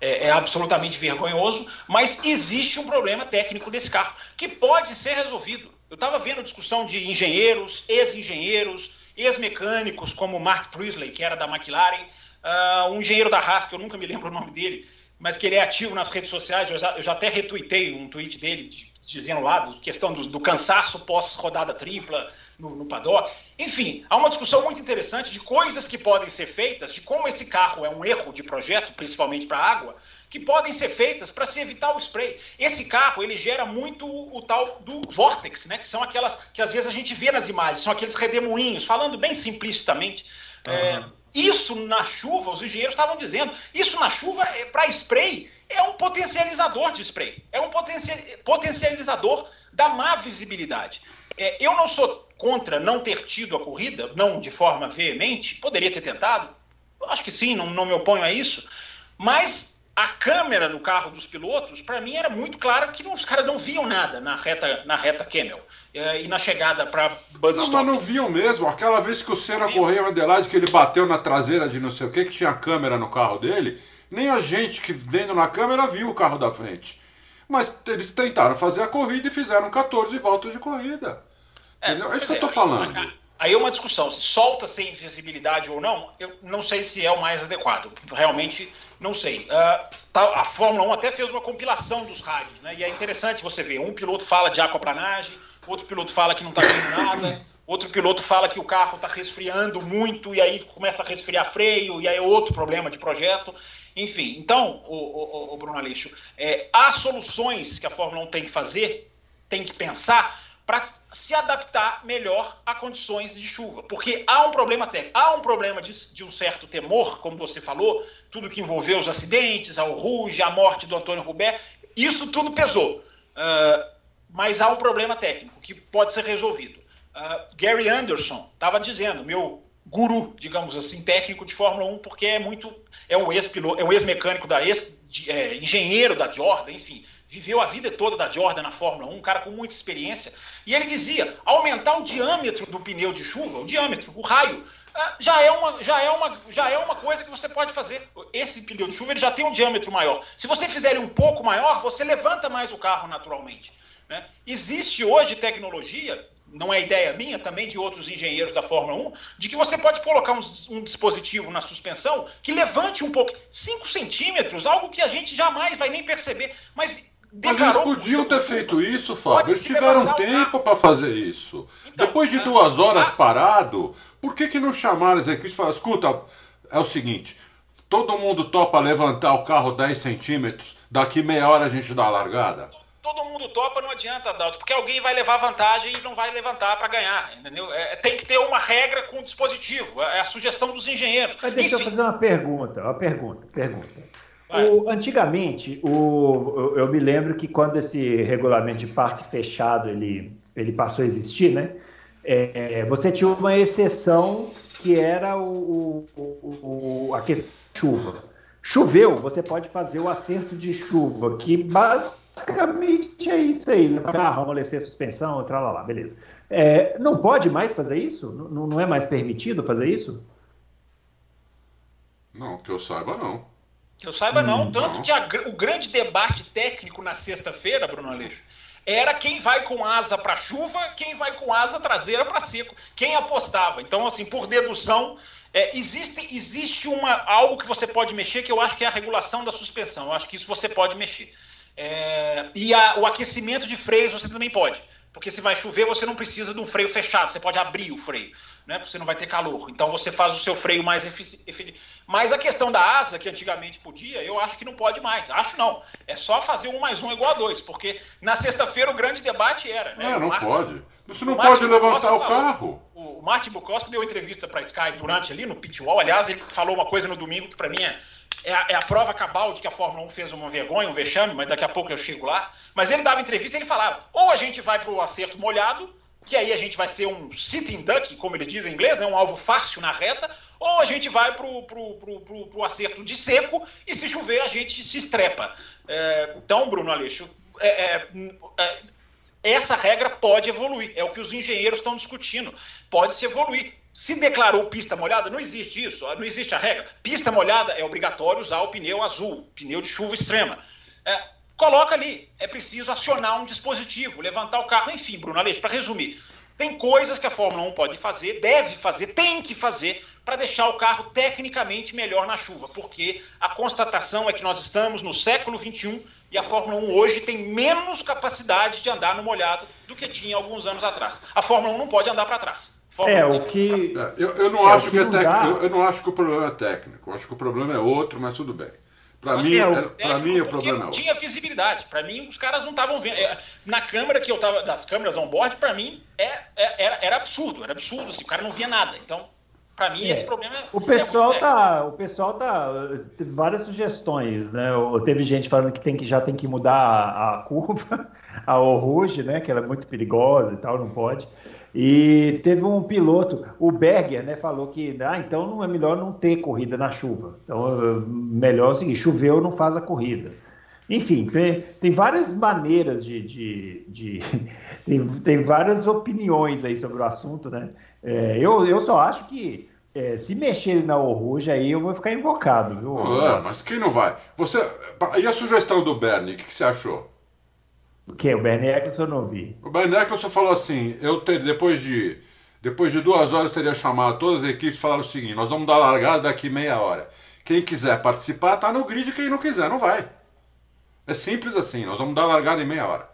é, é, absolutamente vergonhoso, mas existe um problema técnico desse carro que pode ser resolvido. Eu estava vendo discussão de engenheiros, ex-engenheiros, ex-mecânicos como Mark Priestley, que era da McLaren, uh, um engenheiro da Haas, que eu nunca me lembro o nome dele, mas que ele é ativo nas redes sociais, eu já, eu já até retuitei um tweet dele de, dizendo lá, do, questão do, do cansaço pós-rodada tripla no, no paddock. Enfim, há uma discussão muito interessante de coisas que podem ser feitas, de como esse carro é um erro de projeto, principalmente para água, que podem ser feitas para se evitar o spray. Esse carro, ele gera muito o, tal do vortex, né? Que são aquelas que às vezes a gente vê nas imagens, são aqueles redemoinhos, falando bem simplisticamente. Uhum. É, isso na chuva, os engenheiros estavam dizendo, isso na chuva, é, para spray, é um potencializador de spray. É um potencializador da má visibilidade. É, eu não sou contra não ter tido a corrida, não de forma veemente, poderia ter tentado, acho que sim, não, não me oponho a isso, mas a câmera no carro dos pilotos, para mim era muito claro que não, os caras não viam nada na reta, na reta Camel é, e na chegada para Buzz Não, mas não viam mesmo. Aquela vez que o Senna correu em Adelaide, que ele bateu na traseira de não sei o que, que tinha câmera no carro dele, nem a gente que vendo na câmera viu o carro da frente. Mas eles tentaram fazer a corrida e fizeram 14 voltas de corrida. É, Entendeu? É isso que eu estou é, falando. Aí é uma discussão, se solta sem visibilidade ou não, eu não sei se é o mais adequado. Realmente não sei. Uh, a Fórmula 1 até fez uma compilação dos rádios, né? E é interessante você ver. Um piloto fala de aquaplanagem, outro piloto fala que não está vendo nada, outro piloto fala que o carro está resfriando muito e aí começa a resfriar freio, e aí é outro problema de projeto. Enfim, então, o, o, o Bruno Aleixo, é, há soluções que a Fórmula 1 tem que fazer, tem que pensar para se adaptar melhor a condições de chuva. Porque há um problema técnico, há um problema de, de, um certo temor, como você falou, tudo que envolveu os acidentes, a Ruge, a morte do Antônio Rubé, isso tudo pesou. Uh, mas há um problema técnico que pode ser resolvido. Uh, Gary Anderson estava dizendo, meu guru, digamos assim, técnico de Fórmula 1, porque é muito. é um ex-piloto, é um ex-mecânico da ex, é, da Jordan, enfim viveu a vida toda da Jordan na Fórmula 1, um cara com muita experiência, e ele dizia: aumentar o diâmetro do pneu de chuva, o diâmetro, o raio, ah, já é uma, já é uma, já é uma coisa que você pode fazer. Esse pneu de chuva ele já tem um diâmetro maior. Se você fizer ele um pouco maior, você levanta mais o carro naturalmente. Né? Existe hoje tecnologia não é ideia minha, também de outros engenheiros da Fórmula 1, de que você pode colocar um, um dispositivo na suspensão que levante um pouco, 5 centímetros, algo que a gente jamais vai nem perceber, mas mas eles podiam ter feito isso, Fábio. Eles tiveram tempo para fazer isso. Então, Depois de é, duas horas parado, por que, que não chamaram as equipes e falaram: escuta, é o seguinte, todo mundo topa levantar o carro 10 centímetros, daqui meia hora a gente dá a largada? Todo mundo topa, não adianta, Adalto, porque alguém vai levar vantagem e não vai levantar para ganhar, entendeu? É, tem que ter uma regra com o dispositivo, é a sugestão dos engenheiros. Mas deixa Enfim. eu fazer uma pergunta, uma pergunta, pergunta. O, antigamente, o, eu me lembro que quando esse regulamento de parque fechado ele, ele passou a existir, né? É, você tinha uma exceção que era o, o, a questão de chuva. Choveu, você pode fazer o acerto de chuva, que basicamente é isso aí. Carro, amolecer a suspensão, lá, beleza. É, não pode mais fazer isso? Não, não é mais permitido fazer isso? Não, que eu saiba, não. Que eu saiba, não. Hum, Tanto que a, o grande debate técnico na sexta-feira, Bruno Aleixo, era quem vai com asa para chuva, quem vai com asa traseira para seco. Quem apostava. Então, assim, por dedução, é, existe, existe uma, algo que você pode mexer que eu acho que é a regulação da suspensão. Eu acho que isso você pode mexer. É, e a, o aquecimento de freios você também pode. Porque se vai chover, você não precisa de um freio fechado, você pode abrir o freio né? Porque você não vai ter calor. Então você faz o seu freio mais efetivo. Mas a questão da asa, que antigamente podia, eu acho que não pode mais. Acho não. É só fazer um mais um igual a dois. Porque na sexta-feira o grande debate era. Né? É, não Martin, pode. Você não pode levantar o carro. O Martin Bukowski deu entrevista para Sky durante ali no pit wall. Aliás, ele falou uma coisa no domingo que para mim é é a, é a, prova cabal de que a Fórmula 1 fez uma vergonha, um vexame, mas daqui a pouco eu chego lá. Mas ele dava entrevista e ele falava: ou a gente vai para o acerto molhado, que aí a gente vai ser um sitting duck, como eles dizem em inglês, né, um alvo fácil na reta, ou a gente vai para o acerto de seco e se chover a gente se estrepa. É, então, Bruno Aleixo, é, é, é, essa regra pode evoluir, é o que os engenheiros estão discutindo, pode se evoluir. Se declarou pista molhada, não existe isso, não existe a regra. Pista molhada é obrigatório usar o pneu azul, pneu de chuva extrema. É, coloca ali. É preciso acionar um dispositivo, levantar o carro, enfim, Bruno Aleixo, para resumir. Tem coisas que a Fórmula 1 pode fazer, deve fazer, tem que fazer para deixar o carro tecnicamente melhor na chuva, porque a constatação é que nós estamos no século 21 e a Fórmula 1 hoje tem menos capacidade de andar no molhado do que tinha alguns anos atrás. A Fórmula 1 não pode andar para trás. É, o que. É, eu, eu, não é, acho que, que é técnico. Eu, eu, não acho que o problema é técnico. Eu acho que o problema é outro, mas tudo bem. Para mim, é, é para mim o problema não tinha visibilidade. Para mim, os caras não estavam vendo. É, na câmera que eu tava, das câmeras on-board, para mim é, é, era, era absurdo, era absurdo. Assim, o cara não via nada. Então, para mim, é. esse problema é. O pessoal tá. O pessoal tá. Teve várias sugestões, né? Teve gente falando que, tem que já tem que mudar a, a curva, (laughs) a Rouge, né? Que ela é muito perigosa e tal, não pode. E teve um piloto, o Berger, né, falou que ah, então não é melhor não ter corrida na chuva. Então, melhor é o seguinte, choveu não faz a corrida. Enfim, tem, tem várias maneiras de. de, de (laughs) tem, tem, várias opiniões aí sobre o assunto, né? É, eu, eu só acho que é, se mexerem na Oruja aí eu vou ficar invocado, viu? Ah, mas quem não vai? Você. E a sugestão do Bernie, o que, que você achou? O que? O Bernie Eccleston eu não vi. O Bernie Eccleston falou assim: eu ter, depois de depois de duas horas teria chamado todas as equipes e falaram o seguinte: nós vamos dar largada daqui meia hora. Quem quiser participar tá no grid, quem não quiser não vai. É simples assim, nós vamos dar largada em meia hora.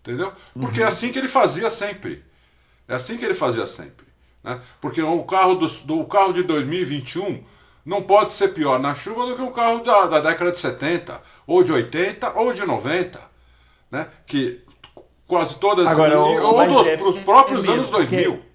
Entendeu? Porque uhum. é assim que ele fazia sempre. É assim que ele fazia sempre. Né? Porque o carro, do, do, o carro de 2021 não pode ser pior na chuva do que o carro da, da década de 70, ou de 80, ou de 90 né? Que quase todas. Agora, ou dos próprios anos 2000. Porque...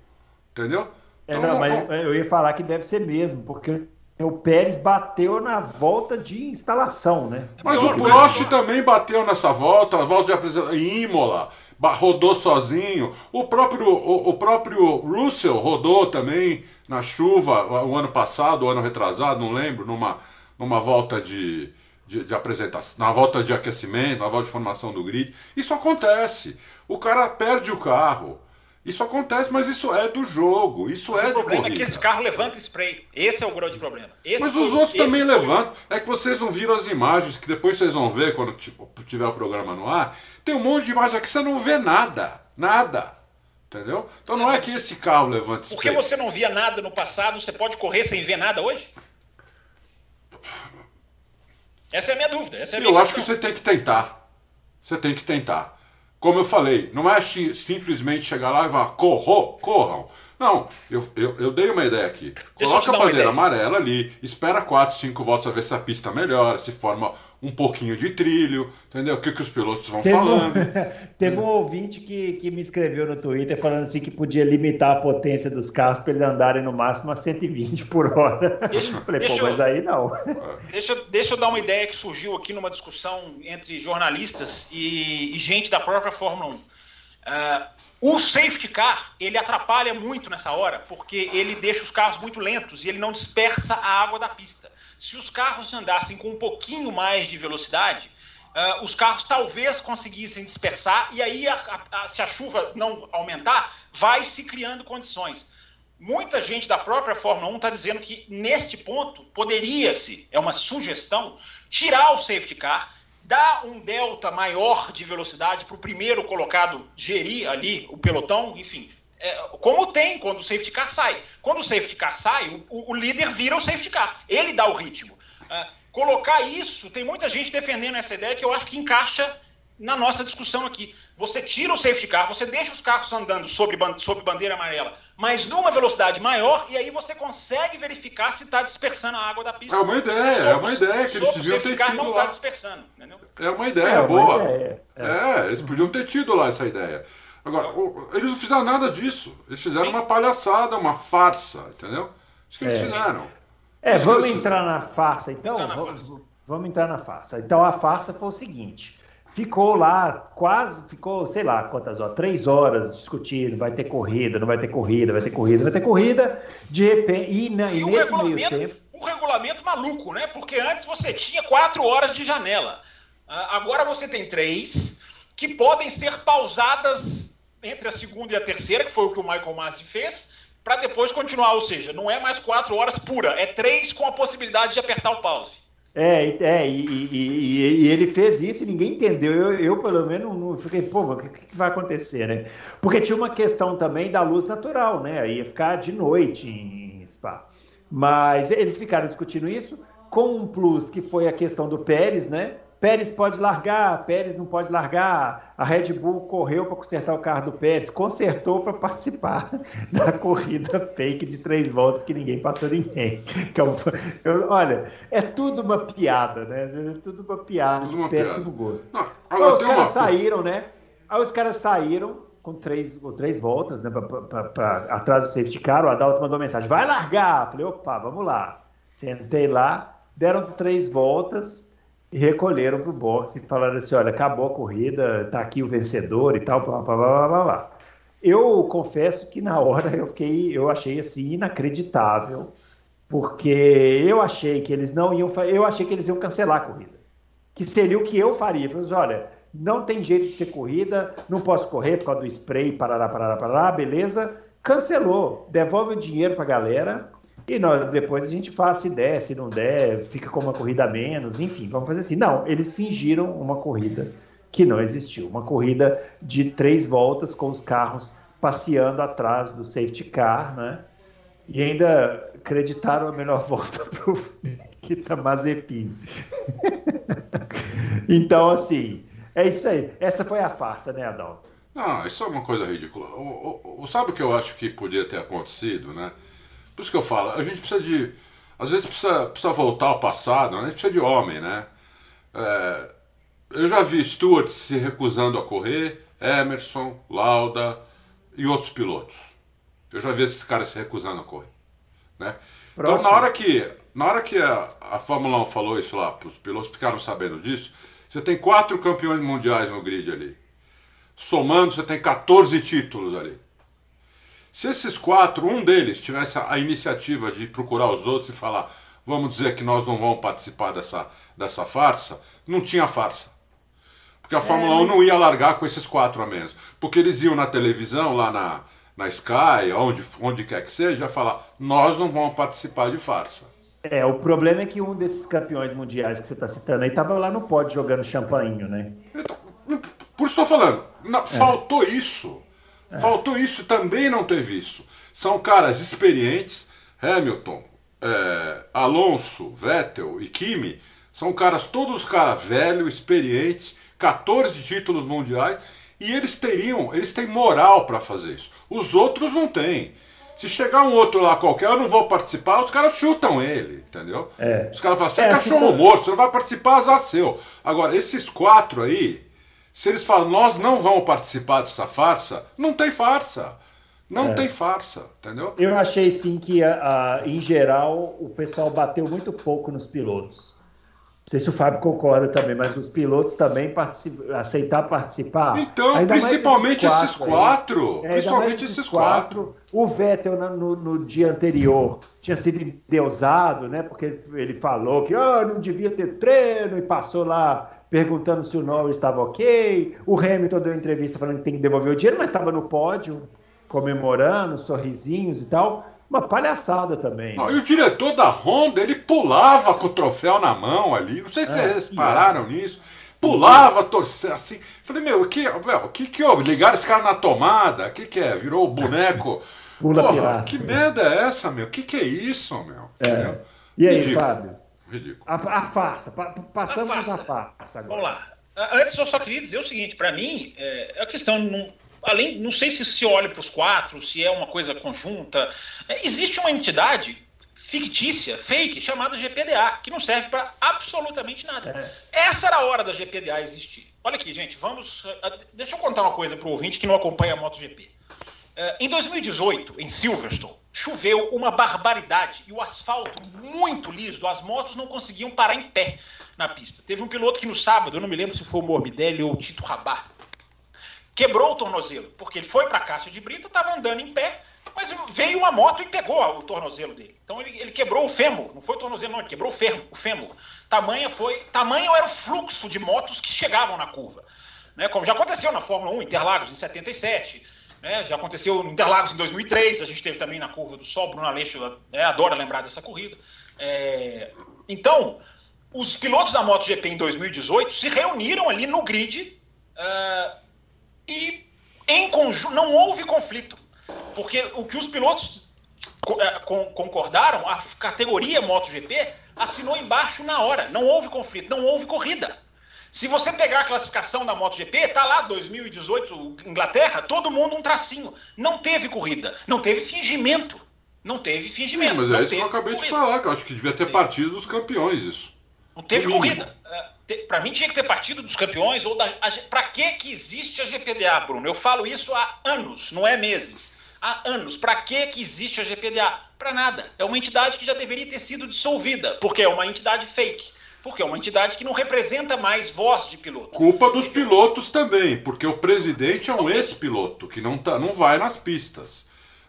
Entendeu? É, então, não, mas eu ia falar que deve ser mesmo, porque o Pérez bateu na volta de instalação, né? Mas o Prost também bateu nessa volta, a volta de apresentação Imola, rodou sozinho. O próprio, o, o, próprio Russell rodou também na chuva o ano passado, o ano retrasado, não lembro, numa, numa volta de, de, de, apresentação, na volta de aquecimento, na volta de formação do grid. Isso acontece. O cara perde o carro. Isso acontece, mas isso é do jogo. Isso é de corrida. O problema é que esse carro levanta spray. Esse é o grande problema. Esse mas os outros também levantam. É que vocês não viram as imagens, que depois vocês vão ver quando tiver o programa no ar. Tem um monte de imagens aqui que você não vê nada. Nada. Entendeu? Então não é que esse carro levanta spray. Porque você não via nada no passado, você pode correr sem ver nada hoje? Essa é a minha dúvida. Essa é minha eu questão. acho que você tem que tentar. Você tem que tentar. Como eu falei, não é simplesmente chegar lá e falar, corro, corram. Não, eu, eu, eu dei uma ideia aqui. Coloca a bandeira amarela ali, espera 4, 5 voltas a ver se a pista melhora, se forma um pouquinho de trilho, entendeu? O que, que os pilotos vão teve falando. Um, (laughs) teve um ouvinte que, que me escreveu no Twitter falando assim que podia limitar a potência dos carros para eles andarem no máximo a 120 por hora. Deixa, Falei, deixa pô, mas aí não. Deixa, deixa eu dar uma ideia que surgiu aqui numa discussão entre jornalistas e, e gente da própria Fórmula 1. Uh, o safety car, ele atrapalha muito nessa hora, porque ele deixa os carros muito lentos e ele não dispersa a água da pista. Se os carros andassem com um pouquinho mais de velocidade, uh, os carros talvez conseguissem dispersar, e aí, a, a, se a chuva não aumentar, vai se criando condições. Muita gente da própria Fórmula 1 está dizendo que, neste ponto, poderia-se, é uma sugestão, tirar o safety car, dar um delta maior de velocidade para o primeiro colocado gerir ali o pelotão, enfim, é, como tem quando o safety car sai. Quando o safety car sai, o, o líder vira o safety car. Ele dá o ritmo. É, colocar isso, tem muita gente defendendo essa ideia que eu acho que encaixa na nossa discussão aqui. Você tira o safety car, você deixa os carros andando sobre, sobre bandeira amarela, mas numa velocidade maior, e aí você consegue verificar se está dispersando a água da pista. É uma ideia, sobre, é uma ideia que eles deviam ter tido não lá. Tá dispersando, entendeu? É uma ideia é, boa. Uma ideia. É. é, eles podiam ter tido lá essa ideia. Agora, eles não fizeram nada disso. Eles fizeram Sim. uma palhaçada, uma farsa, entendeu? Isso que eles é. fizeram. É, vamos entrar na farsa então? Entrar na vamos, farsa. vamos entrar na farsa. Então a farsa foi o seguinte: ficou lá quase, ficou, sei lá, quantas horas, três horas discutindo, vai ter corrida, não vai ter corrida, vai ter corrida, vai ter corrida, de repente, e, na, e, e nesse meio tempo... Um regulamento maluco, né? Porque antes você tinha quatro horas de janela, ah, agora você tem três, que podem ser pausadas entre a segunda e a terceira, que foi o que o Michael Masi fez, para depois continuar. Ou seja, não é mais quatro horas pura, é três com a possibilidade de apertar o pause. É, é e, e, e, ele fez isso e ninguém entendeu. Eu, eu pelo menos, não fiquei, pô, o que, que, vai acontecer, né? Porque tinha uma questão também da luz natural, né? Ia ficar de noite em Spa. Mas eles ficaram discutindo isso com um plus que foi a questão do Pérez, né? Pérez pode largar, Pérez não pode largar. A Red Bull correu para consertar o carro do Pérez, consertou para participar (laughs) da corrida fake de três voltas que ninguém passou ninguém. (laughs) É (laughs) eu, olha, é tudo uma piada, né? É tudo uma piada tudo uma de péssimo piada. gosto. Não, agora, os caras uma... saíram, né? Aí os caras saíram com três, com três voltas, né? Pra, pra, pra, atrás do safety car, o Adalto mandou mensagem: vai largar! Falei, opa, vamos lá. Sentei lá, deram três voltas e recolheram para o boxe e falaram assim: olha, acabou a corrida, está aqui o vencedor e tal, blá, blá, blá, blá, blá. Eu confesso que na hora eu fiquei, eu achei assim inacreditável, porque eu achei que eles não iam, eu achei que eles iam cancelar a corrida, que seria o que eu faria. Eu falei, assim, olha, não tem jeito de ter corrida, não posso correr por causa do spray, parará, parará, parará, beleza? Cancelou, devolve o dinheiro para a galera e nós, depois a gente faz se der, se não der, fica com uma corrida a menos, enfim, vamos fazer assim. Não, eles fingiram uma corrida que não existiu. Uma corrida de três voltas com os carros passeando atrás do safety car, né? E ainda acreditaram a melhor (laughs) volta para o Nikita Mazepin. (laughs) então, assim, é isso aí. Essa foi a farsa, né, Adalto? Não, isso é uma coisa ridícula. O, o, sabe o que eu acho que podia ter acontecido, né? Por isso que eu falo, a gente precisa de. Às vezes precisa, precisa voltar ao passado, né? a gente precisa de homem, né? É, eu já vi Stuart se recusando a correr, Emerson, Lauda e outros pilotos. Eu já vi esses caras se recusando a correr. Né? Então, na hora que, na hora que a, a Fórmula 1 falou isso lá, os pilotos ficaram sabendo disso, você tem quatro campeões mundiais no grid ali. Somando, você tem 14 títulos ali. Se esses quatro, um deles, tivesse a iniciativa de procurar os outros e falar, vamos dizer que nós não vamos participar dessa, dessa farsa, não tinha farsa. Porque a é, Fórmula mas... 1 não ia largar com esses quatro a menos. Porque eles iam na televisão, lá na, na Sky, onde, onde quer que seja, falar, nós não vamos participar de farsa. É, o problema é que um desses campeões mundiais que você está citando aí estava lá no pódio jogando champainho, né? Por isso estou falando, não, é. faltou isso. É. Faltou isso, também não teve isso. São caras experientes, Hamilton, é, Alonso, Vettel e Kimi, são caras, todos caras velhos, experientes, 14 títulos mundiais, e eles teriam, eles têm moral para fazer isso. Os outros não têm. Se chegar um outro lá qualquer, eu não vou participar, os caras chutam ele, entendeu? É. Os caras falam, você é, é cachorro assim, morto, você não vai participar, azar seu. Agora, esses quatro aí, se eles falam, nós não vamos participar dessa farsa, não tem farsa. Não é. tem farsa, entendeu? Eu achei sim que, a, a, em geral, o pessoal bateu muito pouco nos pilotos. Não sei se o Fábio concorda também, mas os pilotos também particip... aceitar participar. Então, principalmente esses quatro. É, principalmente esses quatro. quatro. O Vettel no, no, dia anterior tinha sido deusado, né? Porque ele, ele falou que oh, não devia ter treino e passou lá perguntando se o Norris estava ok. O Hamilton deu entrevista falando que tem que devolver o dinheiro, mas estava no pódio, comemorando, sorrisinhos e tal. Uma palhaçada também. Não, e o diretor da Honda, ele pulava com o troféu na mão ali. Não sei se é, vocês pararam é. nisso. Pulava, torcia assim. Falei, meu, o que, meu, que que houve? Ligaram esse cara na tomada? O que, que é? Virou o boneco? (laughs) Pula Porra, pirata. que merda é essa, meu? O que, que é isso, meu? É. E aí, Fábio? Ridículo. A, a farsa. Pa, passamos a farsa. a farsa agora. Vamos lá. Antes, eu só queria dizer o seguinte: para mim, é, a questão. Não, além, não sei se se olha para os quatro, se é uma coisa conjunta. É, existe uma entidade fictícia, fake, chamada GPDA, que não serve para absolutamente nada. É. Essa era a hora da GPDA existir. Olha aqui, gente, vamos. Deixa eu contar uma coisa para o ouvinte que não acompanha a MotoGP. É, em 2018, em Silverstone, choveu uma barbaridade e o asfalto muito liso, as motos não conseguiam parar em pé na pista. Teve um piloto que no sábado, eu não me lembro se foi o Morbidelli ou o Tito Rabat, quebrou o tornozelo, porque ele foi para a caixa de brita, estava andando em pé, mas veio uma moto e pegou o tornozelo dele. Então ele, ele, quebrou o fêmur, não foi o tornozelo, não, ele quebrou o fêmur. O fêmur. Tamanha foi, tamanho era o fluxo de motos que chegavam na curva. Né, como já aconteceu na Fórmula 1, Interlagos, em 77, né? Já aconteceu em Interlagos em 2003, a gente teve também na curva do Sol, Bruno Aleixo né, adora lembrar dessa corrida. É, então, os pilotos da MotoGP em 2018 se reuniram ali no grid uh, e em conjunto não houve conflito, porque o que os pilotos eh, concordaram, a categoria MotoGP assinou embaixo na hora, não houve conflito, não houve corrida. Se você pegar a classificação da MotoGP, tá lá 2018 Inglaterra, todo mundo um tracinho. Não teve corrida, não teve fingimento. Não teve fingimento. Sim, mas é isso que eu acabei corrida. de falar, que eu acho que devia ter partido dos campeões isso. Não teve corrida. É, Para mim tinha que ter partido dos campeões ou da. Para que que existe a GPDA, Bruno? Eu falo isso há anos, não é meses. Há anos. Para que que existe a GPDA? Para nada. É uma entidade que já deveria ter sido dissolvida, porque é uma entidade fake. Porque é uma entidade que não representa mais voz de piloto. Culpa dos pilotos também, porque o presidente é um ex-piloto que não, tá, não vai nas pistas.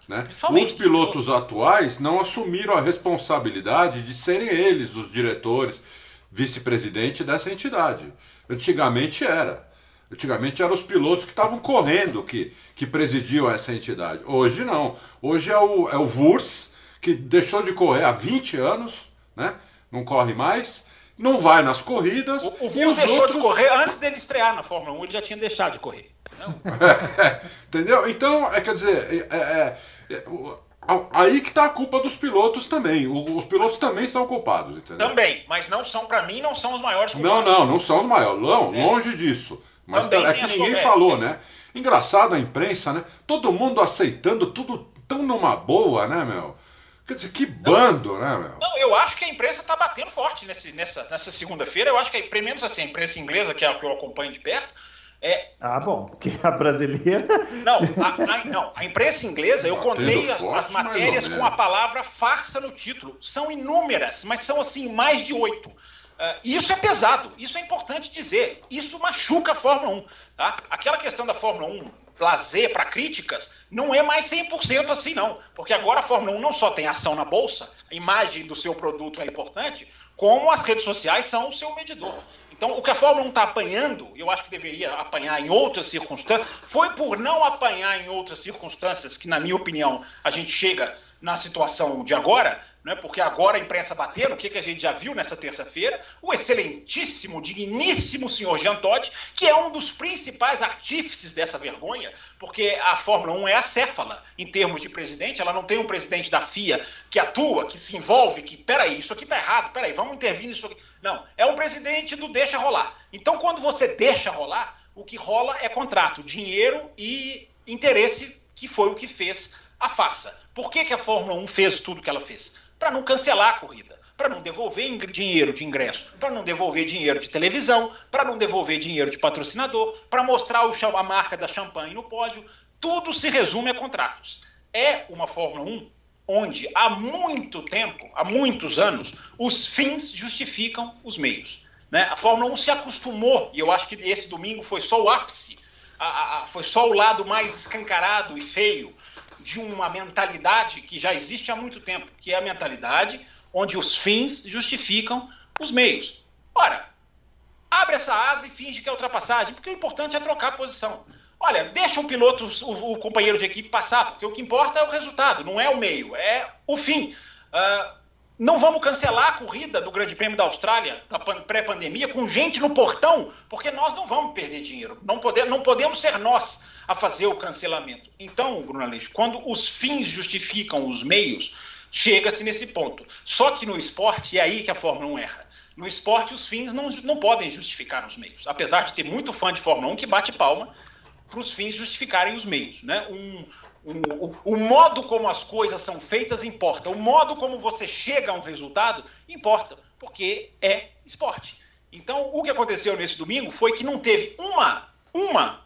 Né? Os pilotos atuais não assumiram a responsabilidade de serem eles os diretores, vice-presidente dessa entidade. Antigamente era. Antigamente eram os pilotos que estavam correndo que, que presidiam essa entidade. Hoje não. Hoje é o, é o VURS, que deixou de correr há 20 anos, né? não corre mais, não vai nas corridas. O, o deixou outros... de correr antes dele estrear na Fórmula 1, ele já tinha deixado de correr. (laughs) Entendeu? Então, é, quer dizer, é, é, é Aí que está a culpa dos pilotos também. Os pilotos também são culpados, entendeu? Também, mas não são, para mim, não são os maiores culpados. Não, não, não são os maiores. Não, é. longe disso. Mas também é que ninguém falou, né? Engraçado a imprensa, né? Todo mundo aceitando tudo tão numa boa, né, meu? Quer dizer, que bando, não, né, meu? Não, eu acho que a imprensa está batendo forte nesse, nessa, nessa segunda-feira. Eu acho que, pelo menos assim, a imprensa inglesa, que é a que eu acompanho de perto, é... Ah, bom, porque a brasileira. Não, (laughs) a, a, não, a imprensa inglesa, eu contei as, as matérias com a palavra farsa no título. São inúmeras, mas são assim, mais de oito. Uh, isso é pesado, isso é importante dizer. Isso machuca a Fórmula 1. Tá? Aquela questão da Fórmula 1, lazer para críticas, não é mais 100% assim, não. Porque agora a Fórmula 1 não só tem ação na bolsa, a imagem do seu produto é importante, como as redes sociais são o seu medidor. Então, o que a Fórmula 1 está apanhando, eu acho que deveria apanhar em outras circunstâncias, foi por não apanhar em outras circunstâncias, que, na minha opinião, a gente chega na situação de agora, né, porque agora a imprensa bateu, o que, que a gente já viu nessa terça-feira, o excelentíssimo, digníssimo senhor Jean Todt, que é um dos principais artífices dessa vergonha, porque a Fórmula 1 é acéfala em termos de presidente, ela não tem um presidente da FIA que atua, que se envolve, que, peraí, isso aqui está errado, peraí, vamos intervir nisso aqui. Não, é um presidente do deixa rolar. Então, quando você deixa rolar, o que rola é contrato, dinheiro e interesse, que foi o que fez a farsa. Por que, que a Fórmula 1 fez tudo que ela fez? Para não cancelar a corrida, para não devolver dinheiro de ingresso, para não devolver dinheiro de televisão, para não devolver dinheiro de patrocinador, para mostrar o, a marca da champanhe no pódio. Tudo se resume a contratos. É uma Fórmula 1 onde há muito tempo, há muitos anos, os fins justificam os meios. Né? A Fórmula 1 se acostumou, e eu acho que esse domingo foi só o ápice, a, a, foi só o lado mais escancarado e feio de uma mentalidade que já existe há muito tempo, que é a mentalidade onde os fins justificam os meios. Ora, abre essa asa e finge que é ultrapassagem, porque o importante é trocar a posição. Olha, deixa o piloto, o, o companheiro de equipe passar, porque o que importa é o resultado, não é o meio, é o fim. Uh, não vamos cancelar a corrida do Grande Prêmio da Austrália, da pré-pandemia, com gente no portão, porque nós não vamos perder dinheiro. Não, pode, não podemos ser nós a fazer o cancelamento. Então, Bruno Aleixo, quando os fins justificam os meios, chega-se nesse ponto. Só que no esporte é aí que a Fórmula 1 erra. No esporte, os fins não, não podem justificar os meios. Apesar de ter muito fã de Fórmula 1 que bate palma para os fins justificarem os meios. Né? Um, o, modo como as coisas são feitas importa. O modo como você chega a um resultado importa, porque é esporte. Então, o que aconteceu nesse domingo foi que não teve uma, uma,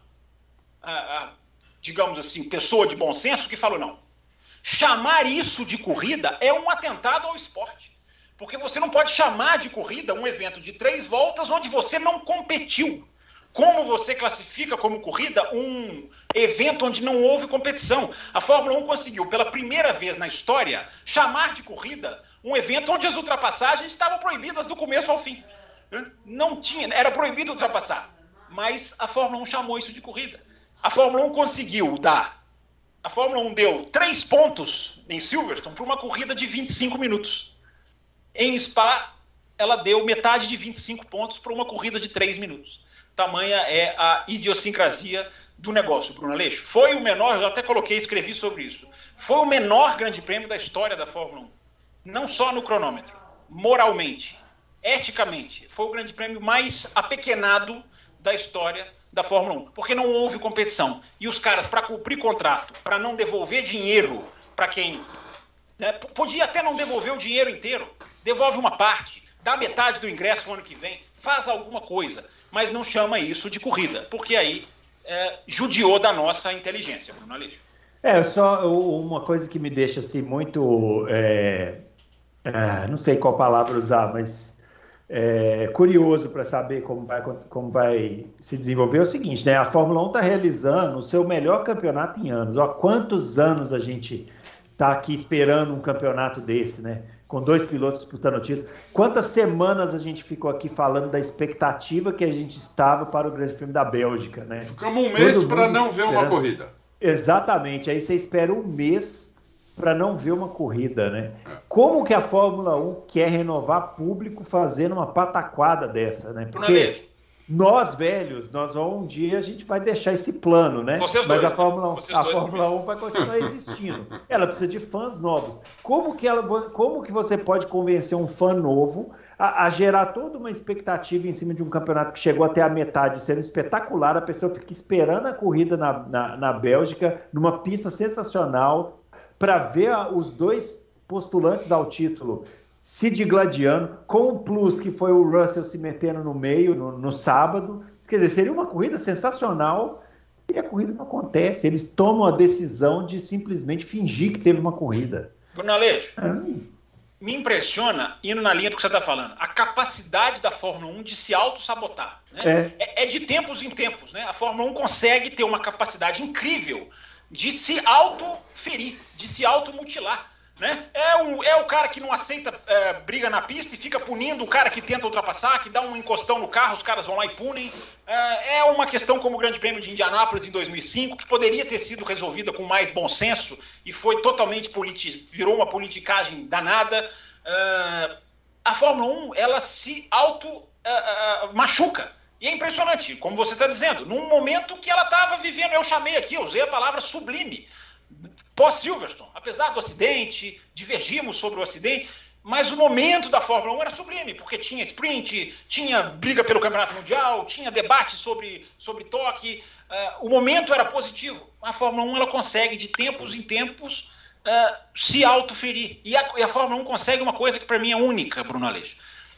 digamos assim, pessoa de bom senso que falou não. Chamar isso de corrida é um atentado ao esporte. Porque você não pode chamar de corrida um evento de três voltas onde você não competiu. Como você classifica como corrida um evento onde não houve competição? A Fórmula 1 conseguiu, pela primeira vez na história, chamar de corrida um evento onde as ultrapassagens estavam proibidas do começo ao fim. Não tinha, era proibido ultrapassar. Mas a Fórmula 1 chamou isso de corrida. A Fórmula 1 conseguiu dar. A Fórmula 1 deu três pontos em Silverstone para uma corrida de 25 minutos. Em Spa ela deu metade de 25 pontos para uma corrida de 3 minutos. Tamanha é a idiosincrasia do negócio, Bruno Aleixo. Foi o menor, eu até coloquei, escrevi sobre isso. Foi o menor grande prêmio da história da Fórmula 1. Não só no cronômetro, moralmente, eticamente. Foi o grande prêmio mais apequenado da história da Fórmula 1, porque não houve competição. E os caras, para cumprir contrato, para não devolver dinheiro para quem. Né, podia até não devolver o dinheiro inteiro, devolve uma parte, dá metade do ingresso no ano que vem, faz alguma coisa, mas não chama isso de corrida, porque aí é, judiou da nossa inteligência, Bruno Aleixo. É, só uma coisa que me deixa assim muito. É, é, não sei qual palavra usar, mas é, curioso para saber como vai, como vai se desenvolver é o seguinte, né? A Fórmula 1 está realizando o seu melhor campeonato em anos. Há quantos anos a gente está aqui esperando um campeonato desse, né? Com dois pilotos disputando o título. Quantas semanas a gente ficou aqui falando da expectativa que a gente estava para o Grande Prêmio da Bélgica, né? Ficamos um mês para não ver uma corrida. Exatamente. Aí você espera um mês para não ver uma corrida, né? Como que a Fórmula 1 quer renovar público fazendo uma pataquada dessa, né? Porque nós velhos, nós um dia a gente vai deixar esse plano, né? Vocês Mas dois, a Fórmula 1, a Fórmula 1 vai continuar (laughs) existindo. Ela precisa de fãs novos. Como que ela, como que você pode convencer um fã novo a, a, gerar toda uma expectativa em cima de um campeonato que chegou até a metade, sendo espetacular, a pessoa fica esperando a corrida na, na, na Bélgica, numa pista sensacional, para ver os dois postulantes ao título se digladiando, com o plus que foi o Russell se metendo no meio no, no sábado. Quer dizer, seria uma corrida sensacional e a corrida não acontece. Eles tomam a decisão de simplesmente fingir que teve uma corrida. Bruno Aleixo, é. me impressiona, indo na linha do que você está falando, a capacidade da Fórmula 1 de se auto-sabotar. Né? É. é. É, de tempos em tempos. Né? A Fórmula 1 consegue ter uma capacidade incrível de se auto-ferir, de se auto-mutilar. Né? É, o, é o cara que não aceita é, briga na pista e fica punindo o cara que tenta ultrapassar, que dá um encostão no carro, os caras vão lá e punem. É, é uma questão como o Grande Prêmio de Indianápolis em 2005, que poderia ter sido resolvida com mais bom senso e foi totalmente politi virou uma politicagem danada. É, a Fórmula 1 ela se auto é, é, machuca. E é impressionante, como você está dizendo, num momento que ela estava vivendo, eu chamei aqui, eu usei a palavra sublime, pós-Silverstone. Apesar do acidente, divergimos sobre o acidente, mas o momento da Fórmula 1 era sublime, porque tinha sprint, tinha briga pelo Campeonato Mundial, tinha debate sobre, sobre toque, uh, o momento era positivo. A Fórmula 1 ela consegue, de tempos em tempos, uh, se autoferir. E a, e a Fórmula 1 consegue uma coisa que para mim é única, Bruno Aleixo.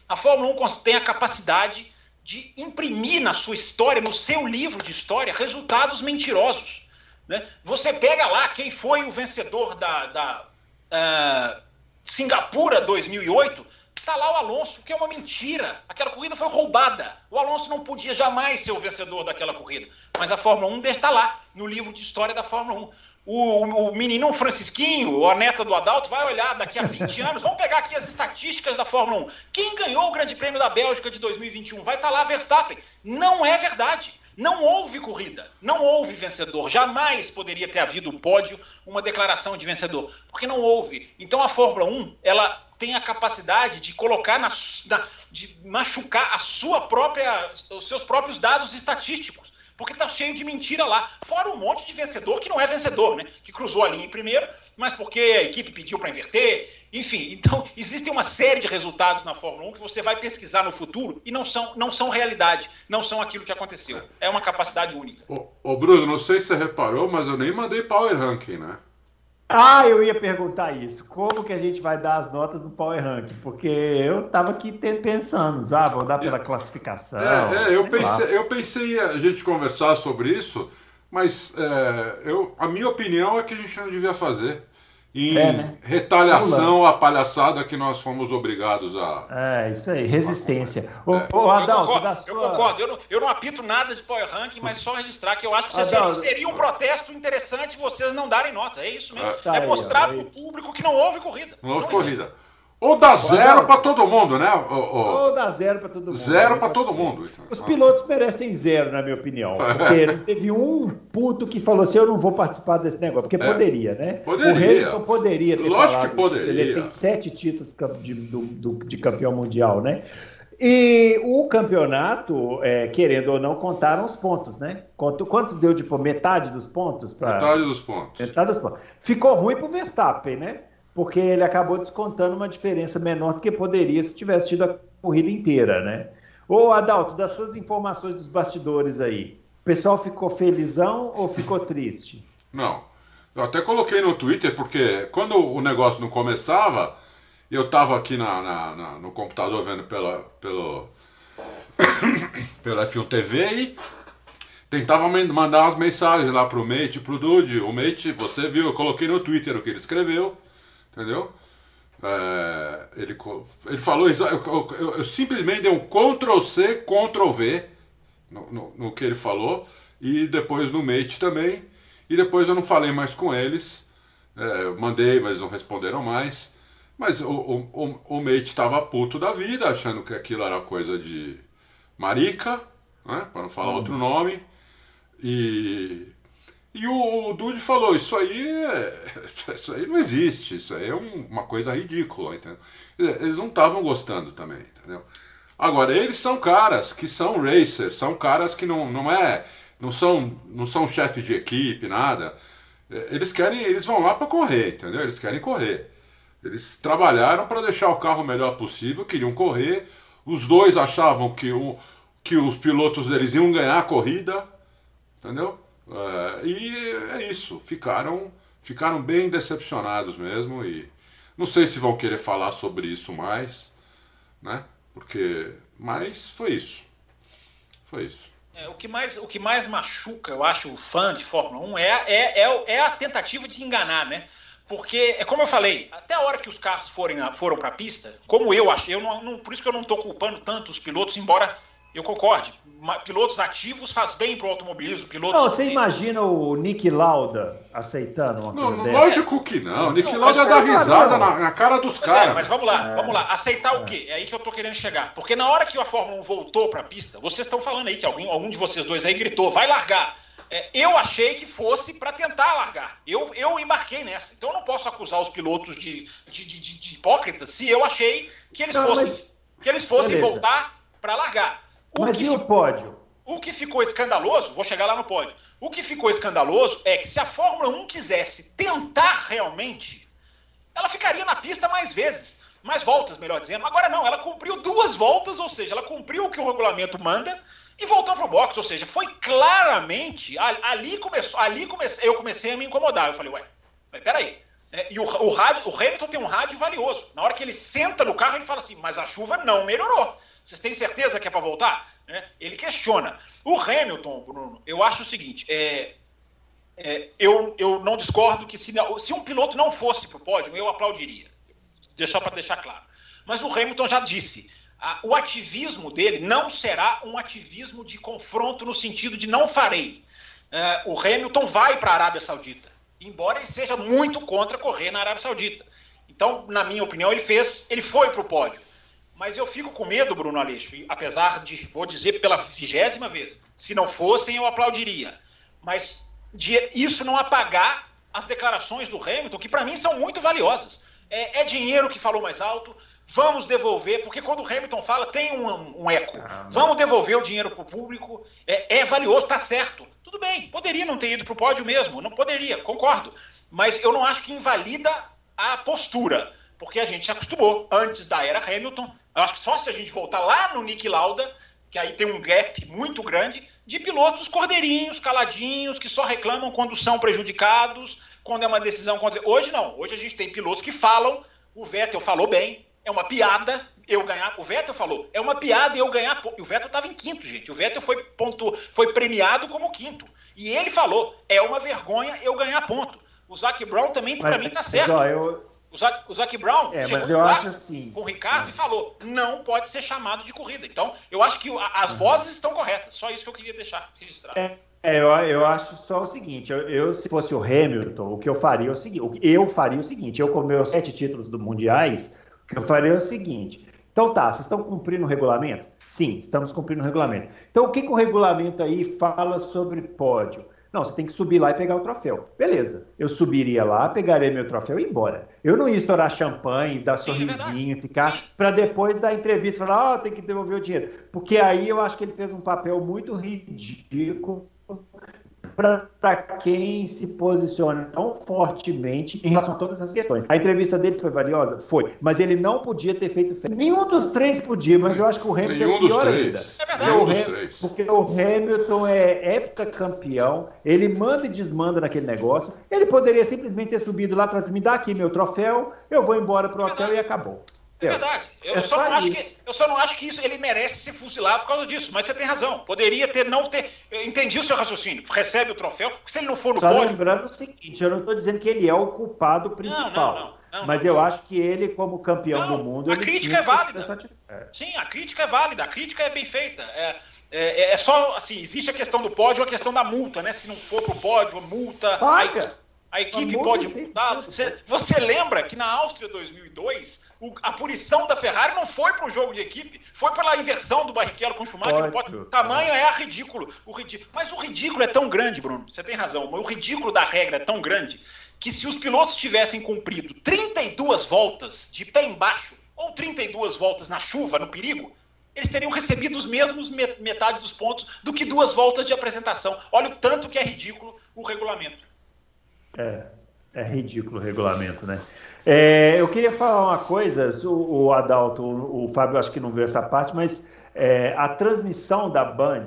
A Fórmula 1 tem a capacidade de imprimir na sua história, no seu livro de história, resultados mentirosos. Né? Você pega lá quem foi o vencedor da, da uh, Singapura 2008, está lá o Alonso, que é uma mentira. Aquela corrida foi roubada. O Alonso não podia jamais ser o vencedor daquela corrida. Mas a Fórmula 1 está lá, no livro de história da Fórmula 1. O, o menino Francisquinho, a neta do Adalto, vai olhar daqui a 20 anos. Vamos pegar aqui as estatísticas da Fórmula 1. Quem ganhou o Grande Prêmio da Bélgica de 2021? Vai estar tá lá Verstappen. Não é verdade. Não houve corrida, não houve vencedor. Jamais poderia ter havido um pódio, uma declaração de vencedor, porque não houve. Então a Fórmula 1, ela tem a capacidade de colocar na, na de machucar a sua própria, os seus próprios dados estatísticos porque tá cheio de mentira lá. Fora um monte de vencedor que não é vencedor, né? Que cruzou a linha em primeiro, mas porque a equipe pediu para inverter. Enfim, então (laughs) existem uma série de resultados na Fórmula 1 que você vai pesquisar no futuro e não são, não são realidade, não são aquilo que aconteceu. É uma capacidade única. Ô, ô Bruno, não sei se você reparou, mas eu nem mandei Power Ranking, né? Ah, eu ia perguntar isso. Como que a gente vai dar as notas no Power Rank? Porque eu estava aqui pensando, ah, vou dar pela classificação. É, é eu, pensei, eu pensei a gente conversar sobre isso, mas é, eu, a minha opinião é que a gente não devia fazer em é, né? retaliação à palhaçada que nós fomos obrigados a. É, isso aí, resistência. Ô, é. ô Adalto, eu concordo, sua... eu, concordo. Eu, não, eu não apito nada de Power Ranking, mas só registrar que eu acho que Adalto, seria, seria, um protesto interessante vocês não darem nota. É isso mesmo. É, tá é mostrar para o público que não houve corrida. Não houve não corrida. Ou dá zero para todo mundo, né? Ou, ou dá zero para todo mundo. Zero para todo mundo. Então. Os pilotos merecem zero, na minha opinião. Porque (laughs) não teve um puto que falou assim: eu não vou participar desse negócio. Porque é. poderia, né? Poderia. O Hamilton poderia ter Lógico falado, que poderia. Ele tem sete títulos de, de, de campeão mundial, né? E o campeonato, é, querendo ou não, contaram os pontos, né? Quanto, quanto deu de metade dos pontos? Pra... Metade dos pontos. Metade dos pontos. Ficou ruim para o Verstappen, né? Porque ele acabou descontando uma diferença menor do que poderia se tivesse tido a corrida inteira, né? Ô Adalto, das suas informações dos bastidores aí, o pessoal ficou felizão ou ficou triste? Não. Eu até coloquei no Twitter, porque quando o negócio não começava, eu estava aqui na, na, na, no computador vendo pela, pelo, (coughs) pela F1 TV e tentava mandar umas mensagens lá pro Mate, pro Dude. O Mate, você viu, eu coloquei no Twitter o que ele escreveu. Entendeu? É, ele, ele falou, eu, eu, eu, simplesmente dei um Ctrl C, Ctrl V no, no, no, que ele falou, e depois no Mate também, e depois eu não falei mais com eles, é, mandei, mas não responderam mais. Mas o, o, o, o Mate estava puto da vida, achando que aquilo era coisa de marica, né, para não falar uhum. outro nome, e e o, o Dude falou, isso aí, é, (laughs) isso aí não existe, isso aí é um, uma coisa ridícula, entendeu? Eles não estavam gostando também, entendeu? Agora, eles são caras que são racers, são caras que não, não é, não são, não são chefes de equipe, nada. É, eles querem, eles vão lá para correr, entendeu? Eles querem correr. Eles trabalharam para deixar o carro o melhor possível, queriam correr. Os dois achavam que, o, que os pilotos deles iam ganhar a corrida, entendeu? É, e é isso, ficaram, ficaram bem decepcionados mesmo e não sei se vão querer falar sobre isso mais, né? Porque, mas foi isso, foi isso. É, o, que mais, o que mais machuca, eu acho, o fã de Fórmula 1 é, é, é, é a tentativa de enganar, né? Porque, é como eu falei, até a hora que os carros forem, foram para a pista, como eu achei, eu não, não, por isso que eu não estou culpando tanto os pilotos, embora eu concorde. Pilotos ativos faz bem para o automobilismo. Pilotos não, você imagina o Nick Lauda aceitando uma coisa não, Lógico que não. O Nick não, Lauda dá risada na, na, cara dos é, caras. É, mas vamos lá, é. vamos lá. Aceitar é. o quê? É aí que eu tô querendo chegar. Porque na hora que a Fórmula 1 voltou para a pista, vocês estão falando aí que alguém, algum de vocês dois aí gritou, vai largar. É, eu achei que fosse para tentar largar. Eu, eu embarquei nessa. Então eu não posso acusar os pilotos de, de, de, de hipócritas se eu achei que eles não, fossem, mas... que eles fossem voltar para largar. O Mas e o pódio? O que ficou escandaloso, vou chegar lá no pódio. O que ficou escandaloso é que se a Fórmula 1 quisesse tentar realmente, ela ficaria na pista mais vezes, mais voltas, melhor dizendo. Agora não, ela cumpriu duas voltas, ou seja, ela cumpriu o que o regulamento manda e voltou para o box, ou seja, foi claramente ali começou, ali comecei, eu comecei a me incomodar. Eu falei, ué, mas peraí. É, e o, o, rádio, o Hamilton tem um rádio valioso. Na hora que ele senta no carro, ele fala assim: mas a chuva não melhorou. Vocês têm certeza que é para voltar? É, ele questiona. O Hamilton, Bruno, eu acho o seguinte: é, é, eu, eu não discordo que se, se um piloto não fosse para o pódio, eu aplaudiria. Deixar para deixar claro. Mas o Hamilton já disse: a, o ativismo dele não será um ativismo de confronto no sentido de não farei. É, o Hamilton vai para a Arábia Saudita, embora ele seja muito contra correr na Arábia Saudita. Então, na minha opinião, ele fez, ele foi para o pódio. Mas eu fico com medo, Bruno Aleixo, apesar de, vou dizer pela vigésima vez, se não fossem, eu aplaudiria. Mas de isso não apagar as declarações do Hamilton, que para mim são muito valiosas. É, é, dinheiro que falou mais alto, vamos devolver, porque quando o Hamilton fala, tem um, um eco. Ah, vamos devolver o dinheiro para o público, é, é valioso, está certo. Tudo bem, poderia não ter ido para o pódio mesmo, não poderia, concordo. Mas eu não acho que invalida a postura, porque a gente se acostumou antes da era Hamilton eu acho que só se a gente voltar lá no Nick Lauda, que aí tem um gap muito grande, de pilotos cordeirinhos, caladinhos, que só reclamam quando são prejudicados, quando é uma decisão contra. Hoje não. Hoje a gente tem pilotos que falam, o Vettel falou bem, é uma piada eu ganhar. O Vettel falou, é uma piada eu ganhar. O Vettel estava em quinto, gente. O Vettel foi, ponto, foi premiado como quinto. E ele falou, é uma vergonha eu ganhar ponto. O Zac Brown também, para mim, tá certo. Mas, ó, eu, o Zac, o Zac Brown é, chegou mas eu acho assim, com o Ricardo é. e falou: não pode ser chamado de corrida. Então, eu acho que as vozes estão corretas. Só isso que eu queria deixar registrado. É, é eu, eu acho só o seguinte: eu, eu, se fosse o Hamilton, o que eu faria é o seguinte: eu faria o seguinte: eu com meus sete títulos do mundiais, que eu faria é o seguinte: então tá, vocês estão cumprindo o regulamento? Sim, estamos cumprindo o regulamento. Então o que, que o regulamento aí fala sobre pódio? Não, você tem que subir lá e pegar o troféu. Beleza. Eu subiria lá, pegaria meu troféu e ir embora. Eu não ia estourar champanhe, dar é sorrisinho, ficar para depois da entrevista falar, ó, oh, tem que devolver o dinheiro. Porque aí eu acho que ele fez um papel muito ridículo para quem se posiciona tão fortemente em relação a todas essas questões. A entrevista dele foi valiosa? Foi. Mas ele não podia ter feito feio. Nenhum dos três podia, mas eu acho que o Hamilton é pior ainda. É verdade. Nenhum dos três. Porque o Hamilton é heptacampeão, ele manda e desmanda naquele negócio. Ele poderia simplesmente ter subido lá para me dá aqui meu troféu, eu vou embora pro hotel e acabou. É verdade. Eu, é só não acho que, eu só não acho que isso, ele merece ser fuzilado por causa disso. Mas você tem razão. Poderia ter, não ter. Entendi o seu raciocínio. Recebe o troféu. Se ele não for no só pódio. lembrando o seguinte: eu não estou dizendo que ele é o culpado principal. Não, não, não, mas eu acho que ele, como campeão do mundo. A crítica é válida. É. Sim, a crítica é válida. A crítica é bem feita. É, é, é, só assim: existe a questão do pódio, a questão da multa, né? Se não for pro pódio, a multa. Paga. A equipe pode mudar. Você, você, lembra que na Áustria 2002, o, a punição da Ferrari não foi para o jogo de equipe, foi pela inversão do Barrichello com o Schumacher. Pode, o tamanho é ridículo, o ridículo. Mas o ridículo é tão grande, Bruno, você tem razão, o ridículo da regra é tão grande que se os pilotos tivessem cumprido 32 voltas de pé embaixo, ou 32 voltas na chuva, no perigo, eles teriam recebido os mesmos metade dos pontos do que duas voltas de apresentação. Olha o tanto que é ridículo o regulamento. É, é ridículo o regulamento, né? É, eu queria falar uma coisa, o, o Adalto, o, o, Fábio acho que não viu essa parte, mas é, a transmissão da Band,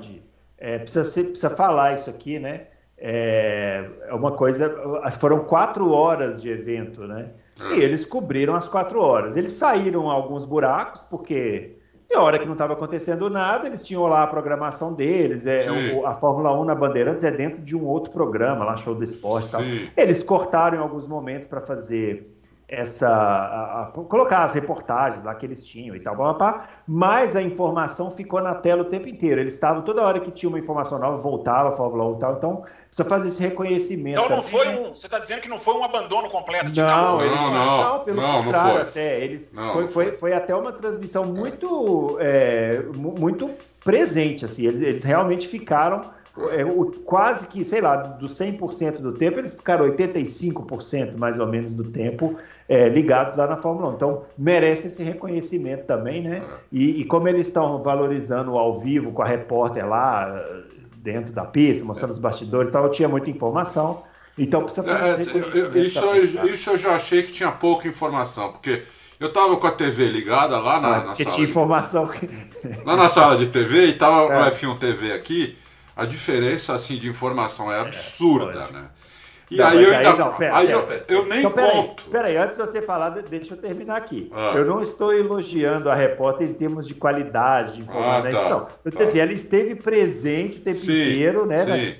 é, precisa, ser, precisa falar isso aqui, né? É, é uma coisa, foram quatro horas de evento, né? E eles cobriram as quatro horas. Eles saíram alguns buracos, porque e a hora que não estava acontecendo nada, eles tinham lá a programação deles. É, o, a Fórmula 1 na Bandeirantes é dentro de um outro programa, lá, show do esporte e tal. Eles cortaram em alguns momentos para fazer essa a, a, colocar as reportagens lá que eles tinham e tal, blá, mas a informação ficou na tela o tempo inteiro. Eles estavam toda hora que tinha uma informação nova, voltava a Fórmula 1 e tal, então precisa fazer esse reconhecimento. Então não assim, foi um, você está dizendo que não foi um abandono completo de não, eles, não, não, não, pelo não, contrário não até, eles não, foi, foi, foi, até uma transmissão muito é, muito presente assim, eles, eles realmente ficaram é, o, quase que, sei lá, dos 100% do tempo, eles ficaram 85% mais ou menos do tempo é, ligados lá na Fórmula 1. Então, merece esse reconhecimento também, né? E, e como eles estão valorizando ao vivo com a repórter lá dentro da pista, mostrando os bastidores e tal, tinha muita informação. Então, precisa fazer é, isso, eu, isso eu já achei que tinha pouca informação, porque eu tava com a TV ligada lá na, ah, na sala. Tinha informação. Lá na sala de TV e tava (laughs) é. o F1 TV aqui a diferença assim de informação é absurda, é, né? E não, aí eu ainda. Não, pera, aí pera, eu, eu, nem então, pera conto. Aí, peraí, antes de você falar, deixa eu terminar aqui. Ah. Eu não estou elogiando a repórter em termos de qualidade de informação, ah, né? tá, não. Eu tá. assim, ela esteve presente o tempo sim, inteiro, né? né?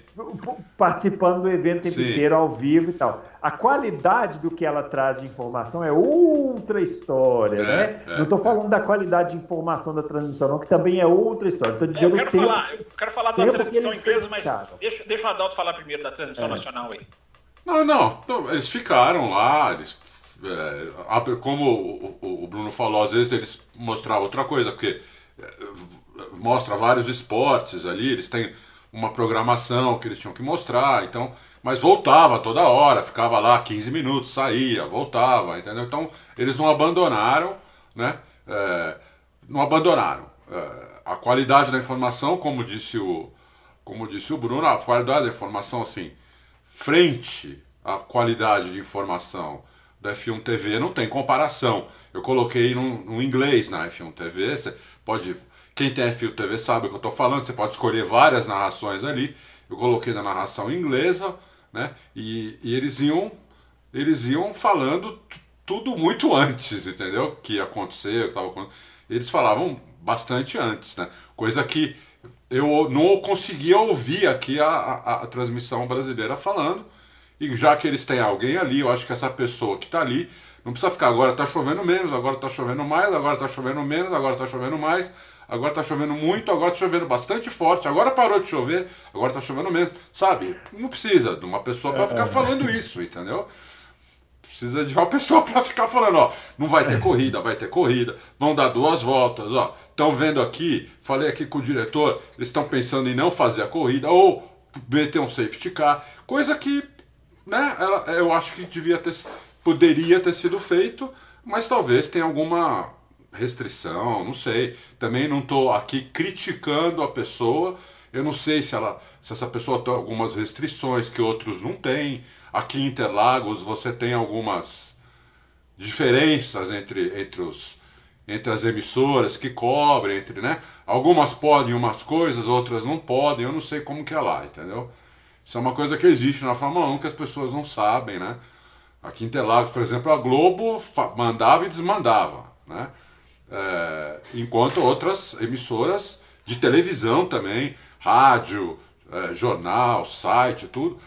Participando do evento o tempo sim. inteiro, ao vivo e tal. A qualidade do que ela traz de informação é outra história, é, né? É, não estou falando é. da qualidade de informação da transmissão, não, que também é outra história. Estou dizendo é, eu quero que falar, eu quero falar da transmissão inglesa, mas deixa, deixa o Adalto falar primeiro da transmissão é. nacional aí. Não, não. Eles ficaram lá, eles, é, como o, o, Bruno falou, às vezes eles mostravam outra coisa, porque é, mostra vários esportes ali, eles têm uma programação que eles tinham que mostrar, então, mas voltava toda hora, ficava lá 15 minutos, saía, voltava, entendeu? Então, eles não abandonaram, né? É, não abandonaram. É, a qualidade da informação, como disse o, como disse o Bruno, a qualidade da informação, assim, frente à qualidade de informação da F1 TV não tem comparação. Eu coloquei no, no inglês na F1 TV. Você pode, quem tem F1 TV sabe o que eu estou falando. Você pode escolher várias narrações ali. Eu coloquei na narração inglesa, né? E, e eles iam, eles iam falando tudo muito antes, entendeu? Que ia acontecer, que tava Eles falavam bastante antes, né? Coisa que eu não conseguia ouvir aqui a, a, a, transmissão brasileira falando. E já que eles têm alguém ali, eu acho que essa pessoa que está ali não precisa ficar agora está chovendo menos, agora está chovendo mais, agora está chovendo menos, agora está chovendo mais, agora está chovendo muito, agora está chovendo bastante forte, agora parou de chover, agora está chovendo menos. Sabe? Não precisa de uma pessoa para ficar falando isso, entendeu? Precisa de uma (laughs) pessoa para ficar falando, ó, não vai ter corrida, vai ter corrida, vão dar duas voltas, ó. Estão vendo aqui, falei aqui com o diretor, eles estão pensando em não fazer a corrida ou meter um safety car, coisa que, né, ela, eu acho que devia ter, poderia ter sido feito, mas talvez tenha alguma restrição, não sei. Também não estou aqui criticando a pessoa. Eu não sei se ela, se essa pessoa tem algumas restrições que outros não têm. Aqui em Interlagos você tem algumas diferenças entre, entre, os, entre as emissoras que cobrem, entre, né? Algumas podem umas coisas, outras não podem. Eu não sei como que é lá, entendeu? Isso é uma coisa que existe na Fórmula 1 que as pessoas não sabem, né? Aqui em Interlagos, por exemplo, a Globo mandava e desmandava, né? É, enquanto outras emissoras de televisão também, rádio, é, jornal, site, tudo,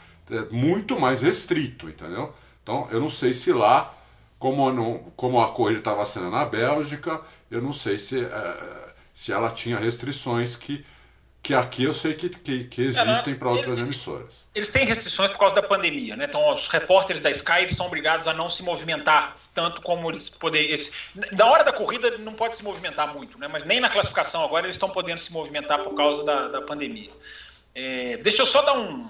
muito mais restrito, entendeu? Então eu não sei se lá, como, não, como a corrida estava sendo na Bélgica, eu não sei se, é, se ela tinha restrições que que aqui eu sei que, que, que existem para outras eles, emissoras. Eles têm restrições por causa da pandemia, né? Então os repórteres da Sky são obrigados a não se movimentar tanto como eles poderiam. Na hora da corrida não pode se movimentar muito, né? Mas nem na classificação agora eles estão podendo se movimentar por causa da, da pandemia. É, deixa eu só dar um,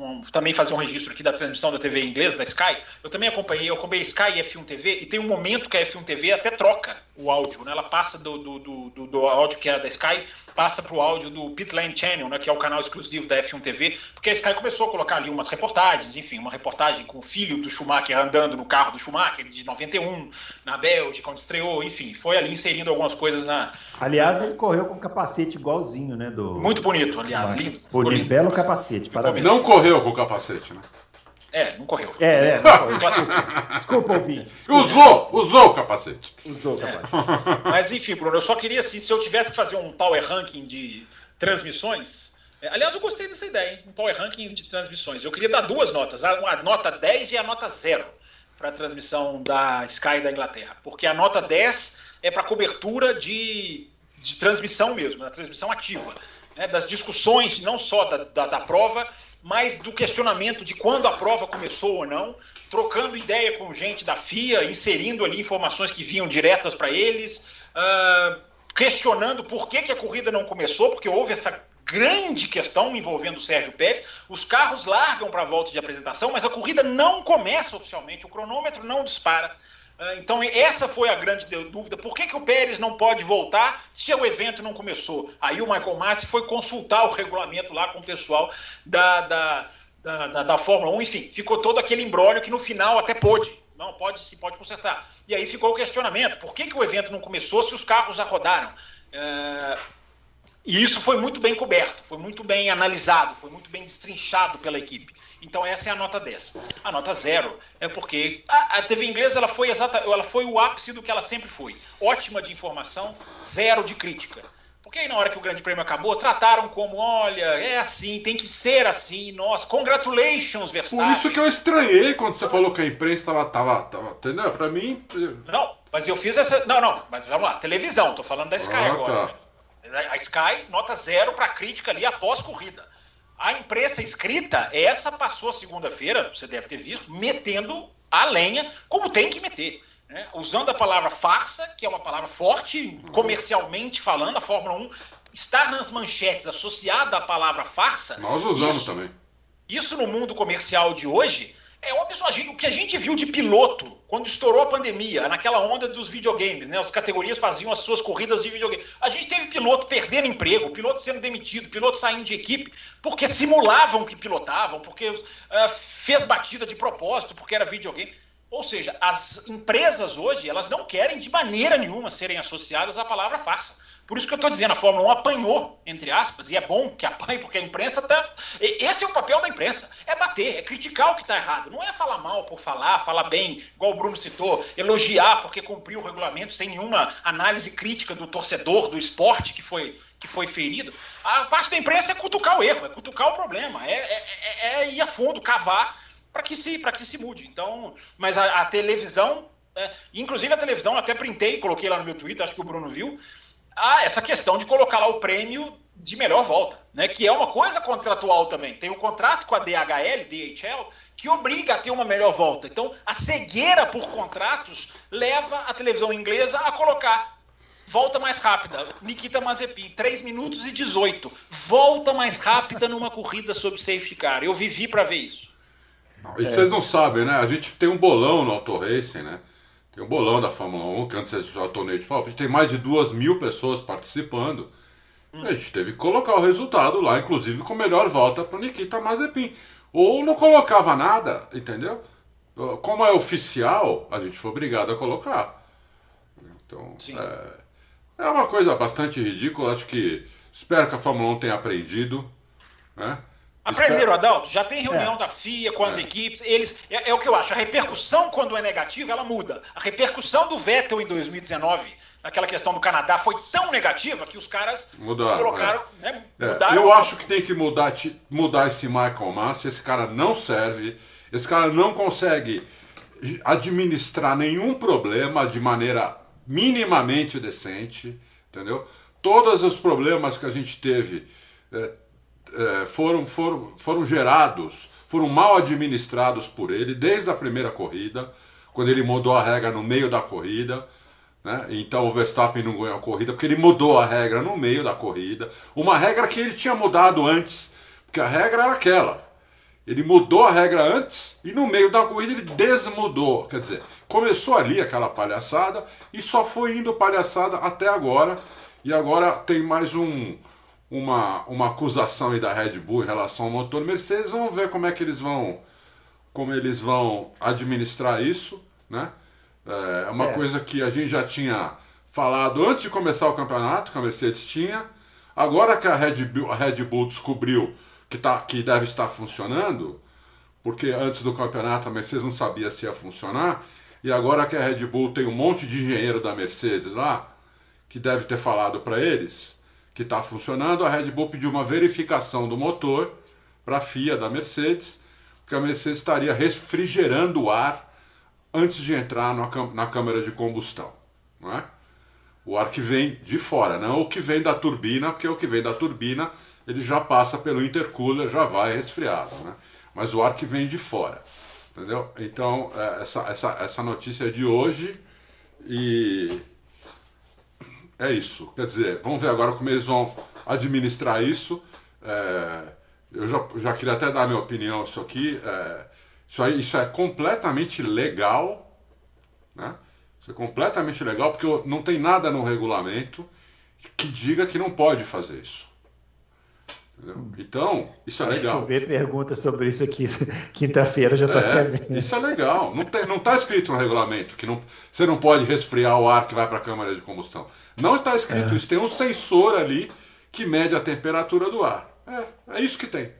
um, também fazer um registro aqui da transmissão da TV inglesa, da Sky. Eu também acompanhei, eu acompanhei Sky e F1 TV, e tem um momento que a F1 TV até troca o áudio, né? Ela passa do, do, do, do áudio que é da Sky, passa para o áudio do Pitlane Channel, né? Que é o canal exclusivo da F1 TV, porque a Sky começou a colocar ali umas reportagens, enfim, uma reportagem com o filho do Schumacher andando no carro do Schumacher, de 91, na Bélgica, onde estreou, enfim, foi ali inserindo algumas coisas na... Aliás, ele correu com um capacete igualzinho, né? Do... Muito bonito, aliás, lindo. Bonito, belo capacete, parabéns. Não correu com o capacete, né? É, não correu. É, é, não correu. (laughs) Desculpa, Desculpa ouvinte. Usou, usou o capacete. Usou o capacete. É. (laughs) Mas enfim, Bruno, eu só queria, assim, se eu tivesse que fazer um power ranking de transmissões. É, aliás, eu gostei dessa ideia, hein? um power ranking de transmissões. Eu queria dar duas notas, a, nota 10 e a nota 0 para a transmissão da Sky da Inglaterra. Porque a nota 10 é para cobertura de, de transmissão mesmo, da transmissão ativa. Né? Das discussões, não só da, da, da prova, mas do questionamento de quando a prova começou ou não, trocando ideia com gente da FIA, inserindo ali informações que vinham diretas para eles, uh, questionando por que, que a corrida não começou, porque houve essa grande questão envolvendo o Sérgio Pérez. Os carros largam para a volta de apresentação, mas a corrida não começa oficialmente, o cronômetro não dispara. Ah, então, essa foi a grande dúvida. Por que, que o Pérez não pode voltar se o evento não começou? Aí o Michael Massi foi consultar o regulamento lá com o pessoal da, da, da, da, da Fórmula 1. Enfim, ficou todo aquele embrólio que no final até pôde. Não, pode se pode consertar. E aí ficou o questionamento: por que, que o evento não começou se os carros já rodaram? É... E isso foi muito bem coberto, foi muito bem analisado, foi muito bem destrinchado pela equipe. Então essa é a nota 10. A nota 0 é porque a, a, TV inglesa ela foi exata, ela foi o ápice do que ela sempre foi. Ótima de informação, zero de crítica. Porque aí na hora que o Grande Prêmio acabou, trataram como, olha, é assim, tem que ser assim, nossa, congratulations, Verstappen. Por isso que eu estranhei quando você falou que a imprensa estava, tava, tava, entendeu? Pra mim... Não, mas eu fiz essa... Não, não, mas vamos lá, televisão, tô falando da Sky ah, agora. Tá. A Sky, nota zero para crítica ali após corrida. A imprensa escrita, essa passou segunda-feira, você deve ter visto, metendo a lenha como tem que meter. Né? Usando a palavra farsa, que é uma palavra forte, comercialmente falando, a Fórmula 1 estar nas manchetes associada à palavra farsa. Nós usamos isso, também. Isso no mundo comercial de hoje é uma pessoa, o que a gente viu de piloto quando estourou a pandemia, naquela onda dos videogames, né? As categorias faziam as suas corridas de videogame. A gente teve piloto perdendo emprego, piloto sendo demitido, piloto saindo de equipe, porque simulavam que pilotavam, porque uh, fez batida de propósito, porque era videogame. Ou seja, as empresas hoje, elas não querem de maneira nenhuma serem associadas à palavra farsa. Por isso que eu estou dizendo, a Fórmula 1 apanhou, entre aspas, e é bom que apanhe, porque a imprensa está. Esse é o papel da imprensa: é bater, é criticar o que está errado. Não é falar mal por falar, falar bem, igual o Bruno citou, elogiar porque cumpriu o regulamento sem nenhuma análise crítica do torcedor, do esporte que foi, que foi ferido. A parte da imprensa é cutucar o erro, é cutucar o problema, é, é, é, é ir a fundo, cavar para que, se, que se mude. Então, mas a, a televisão. É, inclusive a televisão, até printei, coloquei lá no meu Twitter, acho que o Bruno viu a essa questão de colocar lá o prêmio de melhor volta, né? Que é uma coisa contratual também. Tem um contrato com a DHL, DHL, que obriga a ter uma melhor volta. Então, a cegueira por contratos leva a televisão inglesa a colocar volta mais rápida. Nikita Mazepin, 3 minutos e 18. Volta mais rápida numa corrida sob safety car. Eu vivi para ver isso. E vocês não sabem, né? A gente tem um bolão no Auto Racing, né? Tem um bolão da Fórmula 1, que antes era o torneio de Fórmula, a gente tem mais de duas mil pessoas participando. Hum. A gente teve que colocar o resultado lá, inclusive com melhor volta para Nikita Mazepin. Ou não colocava nada, entendeu? Como é oficial, a gente foi obrigado a colocar. Então, é, é, uma coisa bastante ridícula. Acho que espero que a Fórmula 1 tenha aprendido. Né? Aprenderam, Adalto? Já tem reunião é. da FIA com as é. equipes. Eles é, é, o que eu acho. A repercussão, quando é negativa, ela muda. A repercussão do Vettel em 2019, naquela questão do Canadá, foi tão negativa que os caras mudaram, colocaram. É. Né, é, mudaram eu acho que tem que mudar, mudar esse Michael Massa. Esse cara não serve. Esse cara não consegue administrar nenhum problema de maneira minimamente decente. Entendeu? Todos os problemas que a gente teve é, foram, foram, foram gerados, foram mal administrados por ele desde a primeira corrida, quando ele mudou a regra no meio da corrida. Né? Então o Verstappen não ganhou a corrida porque ele mudou a regra no meio da corrida. Uma regra que ele tinha mudado antes, porque a regra era aquela. Ele mudou a regra antes e no meio da corrida ele desmudou. Quer dizer, começou ali aquela palhaçada e só foi indo palhaçada até agora. E agora tem mais um, uma, uma acusação aí da Red Bull em relação ao motor Mercedes. Vamos ver como é que eles vão como eles vão administrar isso, né? É uma é. coisa que a gente já tinha falado antes de começar o campeonato, que a Mercedes tinha. Agora que a Red Bull, a Red Bull descobriu que, tá, que deve estar funcionando, porque antes do campeonato a Mercedes não sabia se ia funcionar, e agora que a Red Bull tem um monte de engenheiro da Mercedes lá, que deve ter falado para eles, que está funcionando, a Red Bull pediu uma verificação do motor para a FIA da Mercedes, porque a Mercedes estaria refrigerando o ar antes de entrar na câmara de combustão. Não é? O ar que vem de fora, não o que vem da turbina, porque o que vem da turbina ele já passa pelo intercooler, já vai resfriado. Né? Mas o ar que vem de fora. Entendeu? Então, é, essa, essa, essa notícia é de hoje e é isso. Quer dizer, vamos ver agora como eles vão administrar isso. É, eu já, já queria até dar minha opinião isso aqui. É, isso, aí, isso é completamente legal, né? Isso é completamente legal porque não tem nada no regulamento que diga que não pode fazer isso. Entendeu? Então, isso é legal. ver pergunta sobre isso aqui (laughs) quinta-feira, já está é, vendo. Isso é legal. Não está não tá escrito no regulamento que não, você não pode resfriar o ar que vai para a câmara de combustão. Não está escrito é. isso. Tem um sensor ali que mede a temperatura do ar. É, é isso que tem.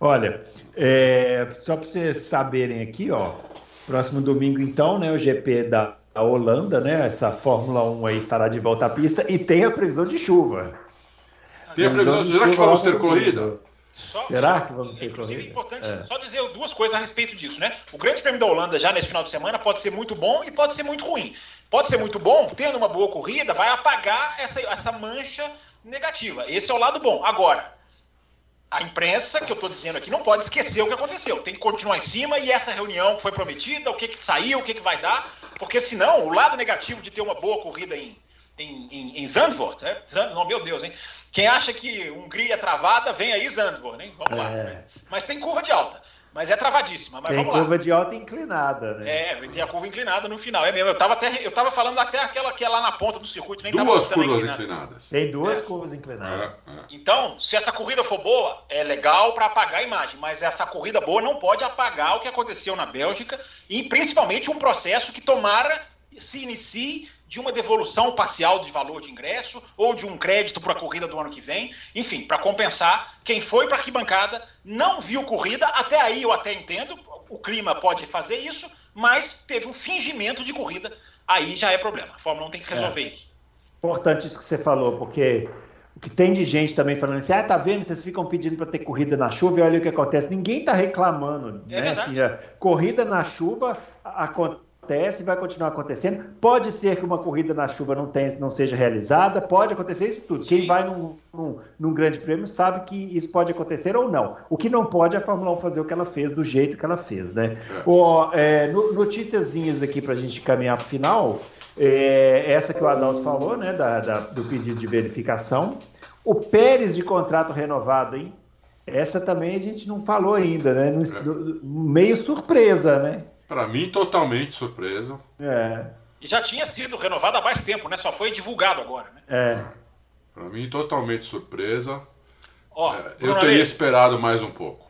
Olha, é, só para vocês saberem aqui, ó, próximo domingo então, né, o GP da Holanda, né, essa Fórmula 1 aí estará de volta à pista e tem a previsão de chuva. Tem a previsão, de será que vamos ter corrida? Só, Será que vamos ter Inclusive, é importante é. só dizer duas coisas a respeito disso, né? O Grande Prêmio da Holanda já nesse final de semana pode ser muito bom e pode ser muito ruim. Pode ser muito bom, tendo uma boa corrida, vai apagar essa, essa mancha negativa. Esse é o lado bom. Agora, a imprensa, que eu estou dizendo aqui, não pode esquecer o que aconteceu. Tem que continuar em cima e essa reunião que foi prometida, o que, que saiu, o que, que vai dar, porque senão o lado negativo de ter uma boa corrida em, em, em, em Zandvoort, né? Zand, oh, meu Deus, hein? Quem acha que Hungria é travada, vem aí Zandvoort, hein? Vamos é. lá. Né? Mas tem curva de alta. Mas é travadíssima. Mas tem curva lá. de alta inclinada, né? É, tem a curva inclinada no final. É mesmo. Eu tava, até, eu tava falando até aquela que é lá na ponta do circuito. Nem duas curvas inclinadas. Tem duas é. curvas inclinadas. É, é. Então, se essa corrida for boa, é legal para apagar a imagem. Mas essa corrida boa não pode apagar o que aconteceu na Bélgica e principalmente um processo que tomara se inicie de uma devolução parcial de valor de ingresso ou de um crédito para a corrida do ano que vem, enfim, para compensar quem foi para a arquibancada, não viu corrida, até aí eu até entendo, o clima pode fazer isso, mas teve um fingimento de corrida, aí já é problema. A Fórmula 1 tem que resolver é. isso. Importante isso que você falou, porque o que tem de gente também falando assim, ah, tá vendo, vocês ficam pedindo para ter corrida na chuva e olha o que acontece. Ninguém tá reclamando, é né? Assim, corrida na chuva acontece acontece, vai continuar acontecendo. Pode ser que uma corrida na chuva não, tenha, não seja realizada, pode acontecer isso tudo. Quem vai num, num, num, grande prêmio sabe que isso pode acontecer ou não. O que não pode é a Fórmula 1 fazer o que ela fez do jeito que ela fez, né? É, é, noticiazinhas aqui para a gente caminhar para o final. É, essa que o Adalto falou, né, da, da, do pedido de verificação. O Pérez de contrato renovado, hein? Essa também a gente não falou ainda, né? No, é. do, meio surpresa, né? Para mim, totalmente surpresa. É. E já tinha sido renovado há mais tempo, né? Só foi divulgado agora, né? É. Para mim, totalmente surpresa. Ó, é, eu teria esperado mais um pouco.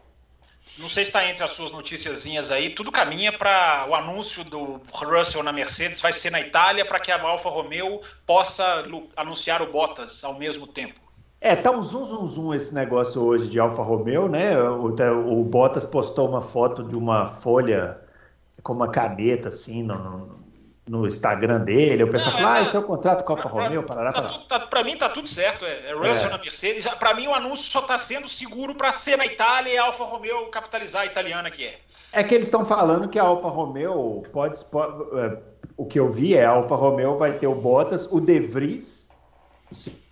Não sei se está entre as suas noticiazinhas aí. Tudo caminha para o anúncio do Russell na Mercedes vai ser na Itália para que a Alfa Romeo possa anunciar o Bottas ao mesmo tempo. É, tá um zoom, zoom, zoom esse negócio hoje de Alfa Romeo, né? O, o Bottas postou uma foto de uma folha com uma caneta, assim, no, no Instagram dele. O pessoal fala, ah, esse é o contrato com a Alfa Romeo, parará, tá, tá, Pra mim tá tudo certo, é, é Russell é. na Mercedes. Pra mim o anúncio só tá sendo seguro para ser na Itália e a Alfa Romeo capitalizar a italiana que é. É que eles estão falando que a Alfa Romeo pode, pode é, o que eu vi é a Alfa Romeo vai ter o Bottas, o De Vries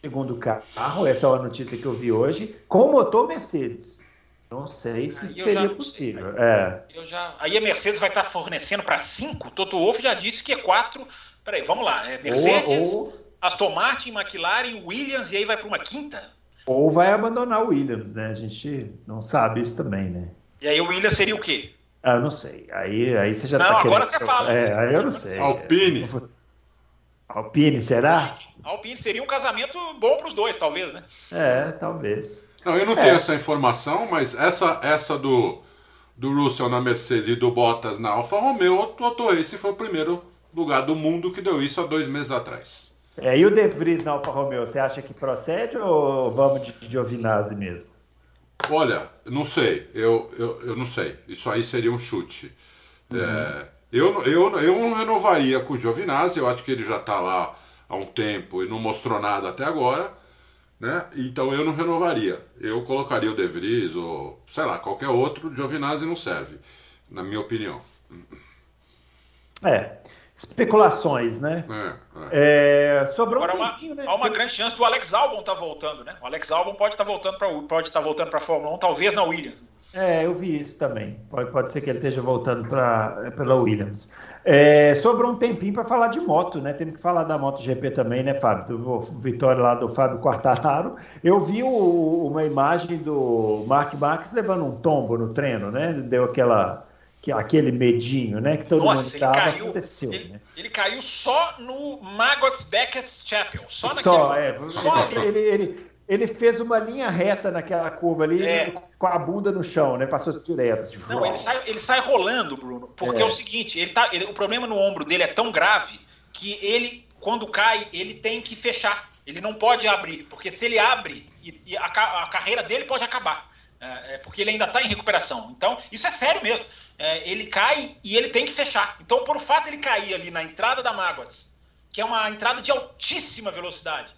segundo carro, essa é a notícia que eu vi hoje, com motor Mercedes. Não sei se aí seria possível. Sei, é. já... Aí a Mercedes vai estar fornecendo para cinco. Toto Wolff já disse que é quatro. Peraí, vamos lá. É Mercedes, ou, ou... Aston Martin, McLaren, Williams e aí vai para uma quinta? Ou vai abandonar o Williams, né? A gente não sabe isso também, né? E aí o Williams seria o quê? Ah, eu não sei. Aí, aí você já não, tá agora você fala. É, aí eu não sei. Alpine. Alpine, será? Alpine seria um casamento bom para os dois, talvez, né? É, talvez. Não, eu não é. tenho essa informação, mas essa, essa do, do Russell na Mercedes e do Bottas na Alfa Romeo, o Toto esse foi o primeiro lugar do mundo que deu isso há dois meses atrás. É, e o De Vries na Alfa Romeo, você acha que procede ou vamos de, de Giovinazzi mesmo? Olha, não sei, eu, eu, eu não sei. Isso aí seria um chute. Uhum. É, eu, eu, eu não renovaria com o Giovinazzi, eu acho que ele já está lá há um tempo e não mostrou nada até agora, né? Então eu não renovaria. Eu colocaria o De Vries ou, sei lá, qualquer outro, o Giovinazzi não serve, na minha opinião. É, especulações, né? É, é. sobrou Agora, um tempinho, uma, né? Há uma grande chance do Alex Albon estar tá voltando, né? O Alex Albon pode estar tá voltando para pode estar tá voltando para a Fórmula 1, talvez na Williams. É, eu vi isso também. Pode, pode ser que ele esteja voltando para pela Williams. É, sobrou um tempinho para falar de moto, né? Temos que falar da MotoGP também, né, Fábio? Do Vitória lá do Fábio Quartararo. Eu vi o, uma imagem do Mark Marques levando um tombo no treino, né? Deu aquela aquele medinho, né? Que todo Nossa, mundo estava caiu, aconteceu. Ele, né? ele, caiu só no Maggots Beckett's Chapel. Só, só naquele. É, só ele, ele, ele, fez uma linha reta naquela curva ali. É com a bunda no chão, né? Passou direto. Tipo, não, ele sai, ele sai rolando, Bruno. Porque é, é o seguinte, ele tá, ele, o problema no ombro dele é tão grave que ele, quando cai, ele tem que fechar. Ele não pode abrir, porque se ele abre, a, a, carreira dele pode acabar. É, é porque ele ainda está em recuperação. Então, isso é sério mesmo. É, ele cai e ele tem que fechar. Então, por fato de ele cair ali na entrada da Mágoas, que é uma entrada de altíssima velocidade,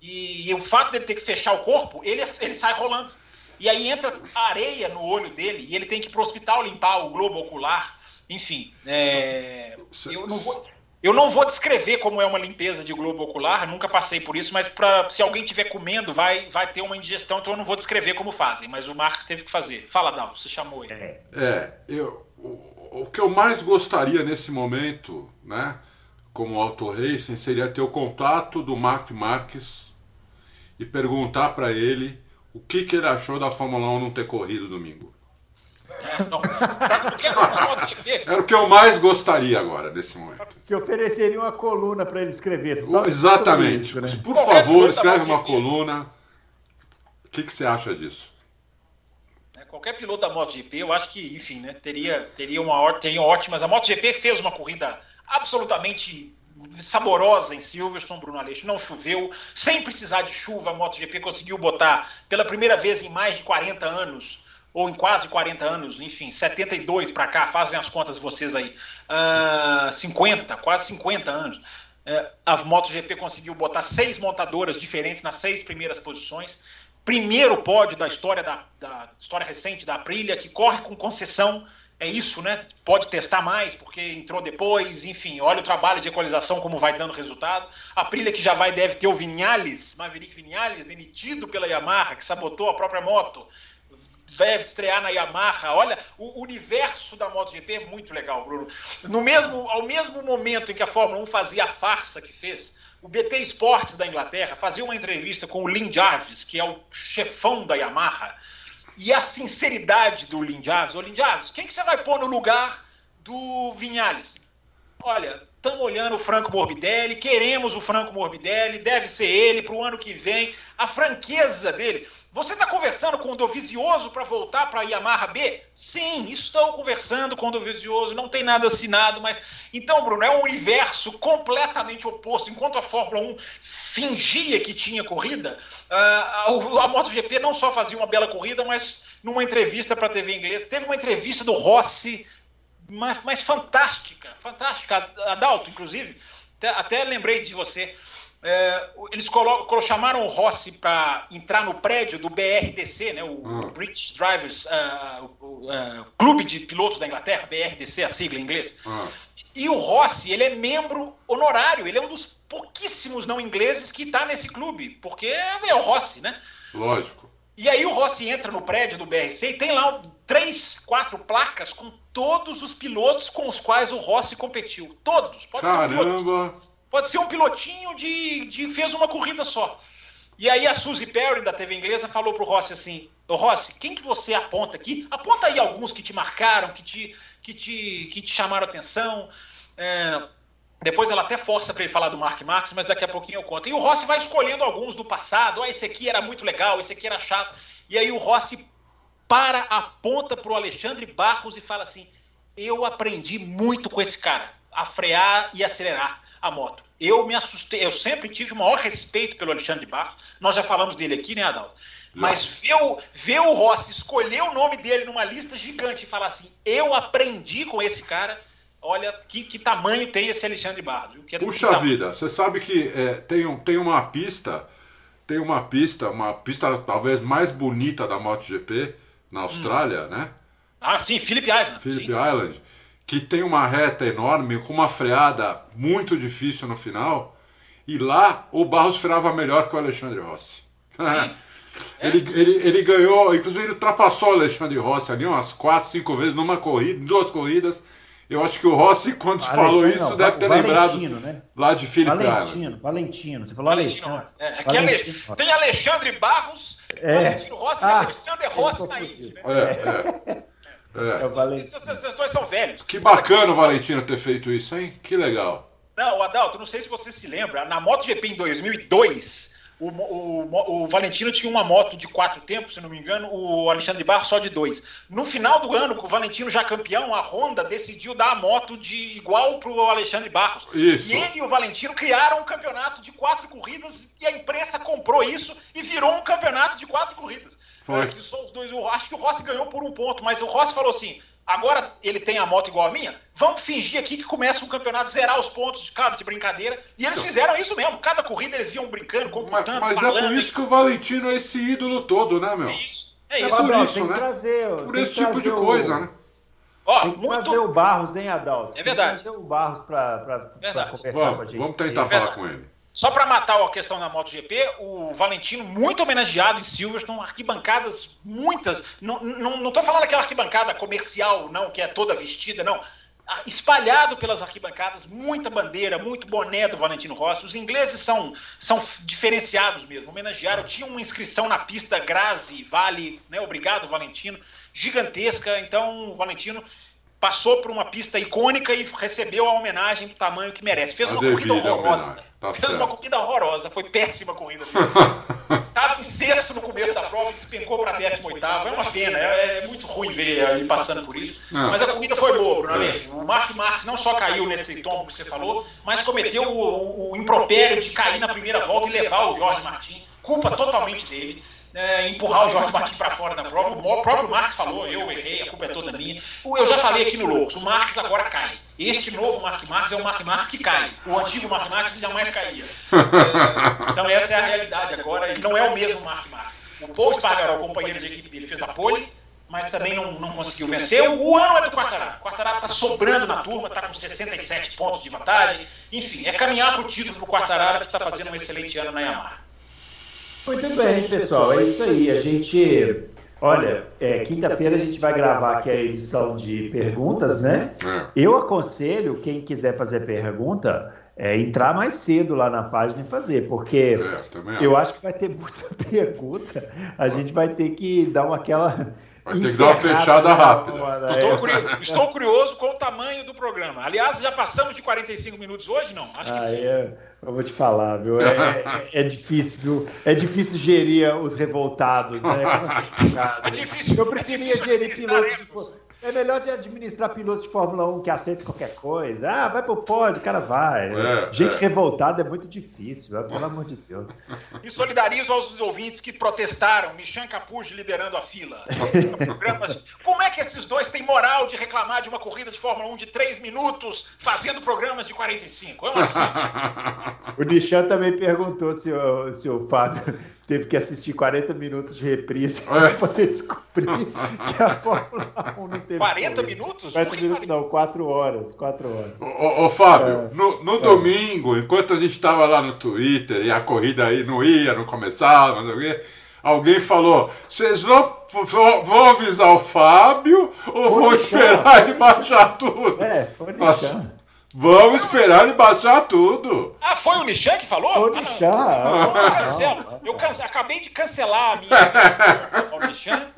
e, e o fato dele ter que fechar o corpo, ele, ele sai rolando. E aí entra areia no olho dele e ele tem que ir para o hospital limpar o globo ocular. Enfim, é, eu, não vou, eu não vou descrever como é uma limpeza de globo ocular, nunca passei por isso, mas pra, se alguém estiver comendo, vai, vai ter uma indigestão, então eu não vou descrever como fazem, mas o Marcos teve que fazer. Fala, Dal, você chamou ele. É, é eu, o, o que eu mais gostaria nesse momento, né, como auto racing, seria ter o contato do Mark Marques e perguntar para ele o que, que ele achou da Fórmula 1 não ter corrido domingo? É, não. Era o que eu mais gostaria agora, nesse momento. Se ofereceria uma coluna para ele escrever. Exatamente. Isso, né? Por favor, escreve uma coluna. O que, que você acha disso? É, qualquer piloto da MotoGP, eu acho que, enfim, né, teria, teria, uma, teria ótimas. A MotoGP fez uma corrida absolutamente saborosa em Silverstone, Bruno Aleixo. Não choveu, sem precisar de chuva, a MotoGP conseguiu botar pela primeira vez em mais de 40 anos, ou em quase 40 anos, enfim, 72 para cá, fazem as contas vocês aí, uh, 50, quase 50 anos. Uh, a MotoGP conseguiu botar seis montadoras diferentes nas seis primeiras posições. Primeiro pódio da história da, da história recente da Aprilia, que corre com concessão é isso, né? Pode testar mais, porque entrou depois, enfim, olha o trabalho de equalização como vai dando resultado. A Aprilia que já vai deve ter o Vinhales, Maverick Vinhales, demitido pela Yamaha, que sabotou a própria moto. Deve estrear na Yamaha. Olha, o universo da MotoGP é muito legal, Bruno. No mesmo, ao mesmo momento em que a Fórmula 1 fazia a farsa que fez, o BT Esportes da Inglaterra fazia uma entrevista com o Lin Jarvis, que é o chefão da Yamaha e a sinceridade do Lindiaves. Ô, Lindiaves, quem que você vai pôr no lugar do Vinhales? Olha, estamos olhando o Franco Morbidelli, queremos o Franco Morbidelli, deve ser ele para o ano que vem. A franqueza dele. Você está conversando com o Dovizioso para voltar para a Yamaha B? Sim, estou conversando com o Dovizioso, não tem nada assinado, mas. Então, Bruno, é um universo completamente oposto. Enquanto a Fórmula 1 fingia que tinha corrida, ah, a MotoGP não só fazia uma bela corrida, mas numa entrevista para a TV inglesa, teve uma entrevista do Rossi, mas, fantástica, fantástica, Adalto, inclusive. Até lembrei de você. É, eles chamaram o Rossi para entrar no prédio do BRDC, né, o hum. British Drivers uh, uh, Clube de Pilotos da Inglaterra, BRDC, a sigla em inglês. Hum. E o Rossi, ele é membro honorário, ele é um dos pouquíssimos não ingleses que está nesse clube, porque é o Rossi, né? Lógico. E aí o Rossi entra no prédio do BRC e tem lá três, quatro placas com todos os pilotos com os quais o Rossi competiu. Todos. Pode Caramba! Ser Pode ser um pilotinho de, de fez uma corrida só. E aí a Suzy Perry, da TV inglesa, falou pro Rossi assim, ô Rossi, quem que você aponta aqui? Aponta aí alguns que te marcaram, que te, que te, que te chamaram atenção. É, depois ela até força para ele falar do Mark Marques, mas daqui a pouquinho eu conto. E o Rossi vai escolhendo alguns do passado. Ah, esse aqui era muito legal, esse aqui era chato. E aí o Rossi para, aponta para o Alexandre Barros e fala assim: Eu aprendi muito com esse cara, a frear e acelerar a moto. Eu me assustei, eu sempre tive o maior respeito pelo Alexandre Barros. Nós já falamos dele aqui, né, Adalto? Mas ver o, ver o Rossi escolher o nome dele numa lista gigante e falar assim: eu aprendi com esse cara. Olha que, que tamanho tem esse Alexandre Barros. É Puxa vida, você sabe que é, tem, um, tem uma pista, tem uma pista, uma pista talvez mais bonita da MotoGP na Austrália, hum. né? Ah, sim, Philip Island. Philip sim. Island que tem uma reta enorme, com uma freada muito difícil no final, e lá o Barros freava melhor que o Alexandre Rossi. (laughs) ele, ele, ele ganhou, inclusive ele ultrapassou o Alexandre Rossi ali umas 4, 5 vezes numa corrida, duas corridas. Eu acho que o Rossi, quando se falou isso, não, deve ter lembrado né? lá de Felipe Valentino, Island. Valentino, você falou Valentino. Alexandre. É, aqui é Valentino. tem Alexandre Barros, é. Valentino Rossi ah, e Alexandre Rossi na Indy. Né? É, é. (laughs) É. é Valentino. Esses dois são velhos. Que bacana o Valentino ter feito isso, hein? Que legal. Não, Adalto, não sei se você se lembra, na MotoGP em 2002, o, o, o, Valentino tinha uma moto de quatro tempos, se não me engano, o Alexandre Barros só de dois. No final do ano, com o Valentino já campeão, a Honda decidiu dar a moto de igual para o Alexandre Barros. Isso. E ele e o Valentino criaram um campeonato de quatro corridas e a imprensa comprou isso e virou um campeonato de quatro corridas. Foi. que só os dois. Eu acho que o Rossi ganhou por um ponto, mas o Rossi falou assim: agora ele tem a moto igual a minha, vamos fingir aqui que começa um campeonato, zerar os pontos, claro, de brincadeira. E eles fizeram isso mesmo. Cada corrida eles iam brincando, computando, Mas, mas falando, é por isso que o Valentino é esse ídolo todo, né, meu? É isso. É, é por isso, né? Trazer, por esse tipo de coisa, o... né? Ó, tem que muito... trazer o Barros, hein, Adalto? É verdade. Tem que trazer o Barros para conversar vamos, com a gente. Vamos tentar é falar com ele. Só para matar a questão da MotoGP, o Valentino muito homenageado em Silverstone, arquibancadas muitas. Não, não, não falando aquela arquibancada comercial, não, que é toda vestida, não. Espalhado pelas arquibancadas, muita bandeira, muito boné do Valentino Rossi. Os ingleses são, são diferenciados mesmo. Homenagearam, tinha uma inscrição na pista Grazi, Vale, né? Obrigado, Valentino. Gigantesca. Então, o Valentino passou por uma pista icônica e recebeu a homenagem do tamanho que merece. Fez uma corrida horrorosa. Tá Fez certo. uma corrida horrorosa, foi péssima a corrida. (laughs) Tava em sexto no começo da prova, despencou para 18. É uma pena, é, é, muito ruim ver ele passando por isso. Não. Mas a corrida foi boa, Bruno é. O Mark Marques não só caiu nesse tombo que você falou, mas cometeu o, o, o impropério de cair na primeira volta e levar o Jorge Martin. Culpa totalmente dele é, empurrar o Jorge Martins para fora da (laughs) prova. O próprio Marques falou, eu errei, a culpa é toda minha. Eu já falei aqui no Loucos, o Marques agora cai. Este novo Mark Marques é o Mark Marques que cai. O antigo Mark Marques jamais caía. É, (laughs) então essa é a realidade agora. Ele não é o mesmo Mark Marques. O Paul Spargaró, o companheiro de equipe dele, fez a pole, mas também não, não conseguiu vencer. O ano é do Quartararo. O Quartararo está sobrando na turma, está com 67 pontos de vantagem. Enfim, é caminhar para o título para o Quartararo, que está fazendo um excelente ano na Yamaha. Muito bem, pessoal. É isso aí. A gente. Olha, é, quinta-feira a gente vai gravar aqui a edição de perguntas, né? É. Eu aconselho quem quiser fazer pergunta é, entrar mais cedo lá na página e fazer, porque é, eu acho que vai ter muita (laughs) pergunta. A gente vai ter que dar uma aquela. Vai ter que dar uma fechada rápida. Estou, é. curioso, estou, curioso, com o tamanho do programa. Aliás, já passamos de 45 minutos hoje, não? Acho que ah, sim. É, eu vou te falar, viu? É, é, é, difícil, viu? É difícil gerir os revoltados, né? É difícil. Eu preferia gerir pilotos. É melhor de administrar pilotos de Fórmula 1 que aceita qualquer coisa. Ah, vai pro pódio, o cara vai. É, Gente é. revoltada é muito difícil, pelo amor de Deus. E solidarizo aos ouvintes que protestaram, Michan Capucci liderando a fila. Como é que esses dois têm moral de reclamar de uma corrida de Fórmula 1 de 3 minutos fazendo programas de 45? É uma. O Nishan também perguntou se o, se o Fábio teve que assistir 40 minutos de reprise é. para poder descobrir que a Fórmula 1 não teve. 40 minutos? 40 minutos não, 4 horas. 4 horas. Ô, ô Fábio, é. no, no é. domingo, enquanto a gente estava lá no Twitter e a corrida aí não ia, não começava, não sei o quê, alguém falou: vocês vão, vão, vão, avisar o Fábio ou vão esperar ele baixar tudo? É, foi Nossa. Vamos esperar ele baixar tudo. Ah, foi o Nishan que falou? Foi o Nishan. Ah, eu cancelo. Eu acabei de cancelar a minha. (laughs) o Nishan.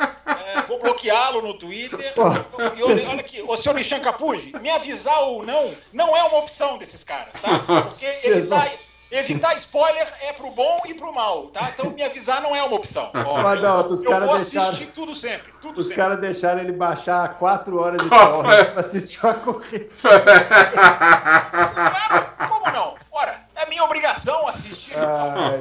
É, vou bloqueá-lo no Twitter. Pô, e olha aqui, o senhor Nishan Capuji, me avisar ou não, não é uma opção desses caras, tá? Porque ele tá. Evitar spoiler é pro bom e pro mal, tá? Então me avisar não é uma opção. (laughs) Ó, Adalto, os caras deixaram. tudo sempre. Tudo os caras deixaram ele baixar 4 horas de corrida pra assistir uma corrida. (laughs) claro, como não? Ora, é minha obrigação assistir. Ai,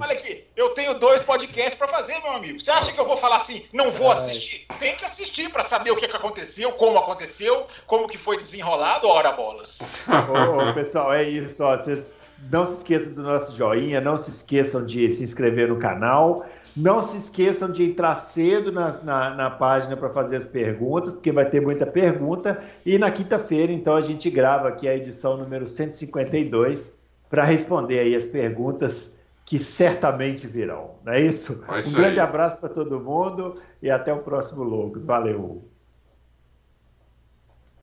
Olha aqui, eu tenho dois podcasts para fazer, meu amigo. Você acha que eu vou falar assim, não vou assistir? Tem que assistir para saber o que, que aconteceu, como aconteceu, como que foi desenrolado, ora bolas. Ô, pessoal, é isso, ó. Vocês não se esqueçam do nosso joinha, não se esqueçam de se inscrever no canal. Não se esqueçam de entrar cedo na, na, na página para fazer as perguntas, porque vai ter muita pergunta. E na quinta-feira, então, a gente grava aqui a edição número 152 para responder aí as perguntas que certamente virão. Não é isso? É isso um grande aí. abraço para todo mundo e até o próximo Logos. Valeu!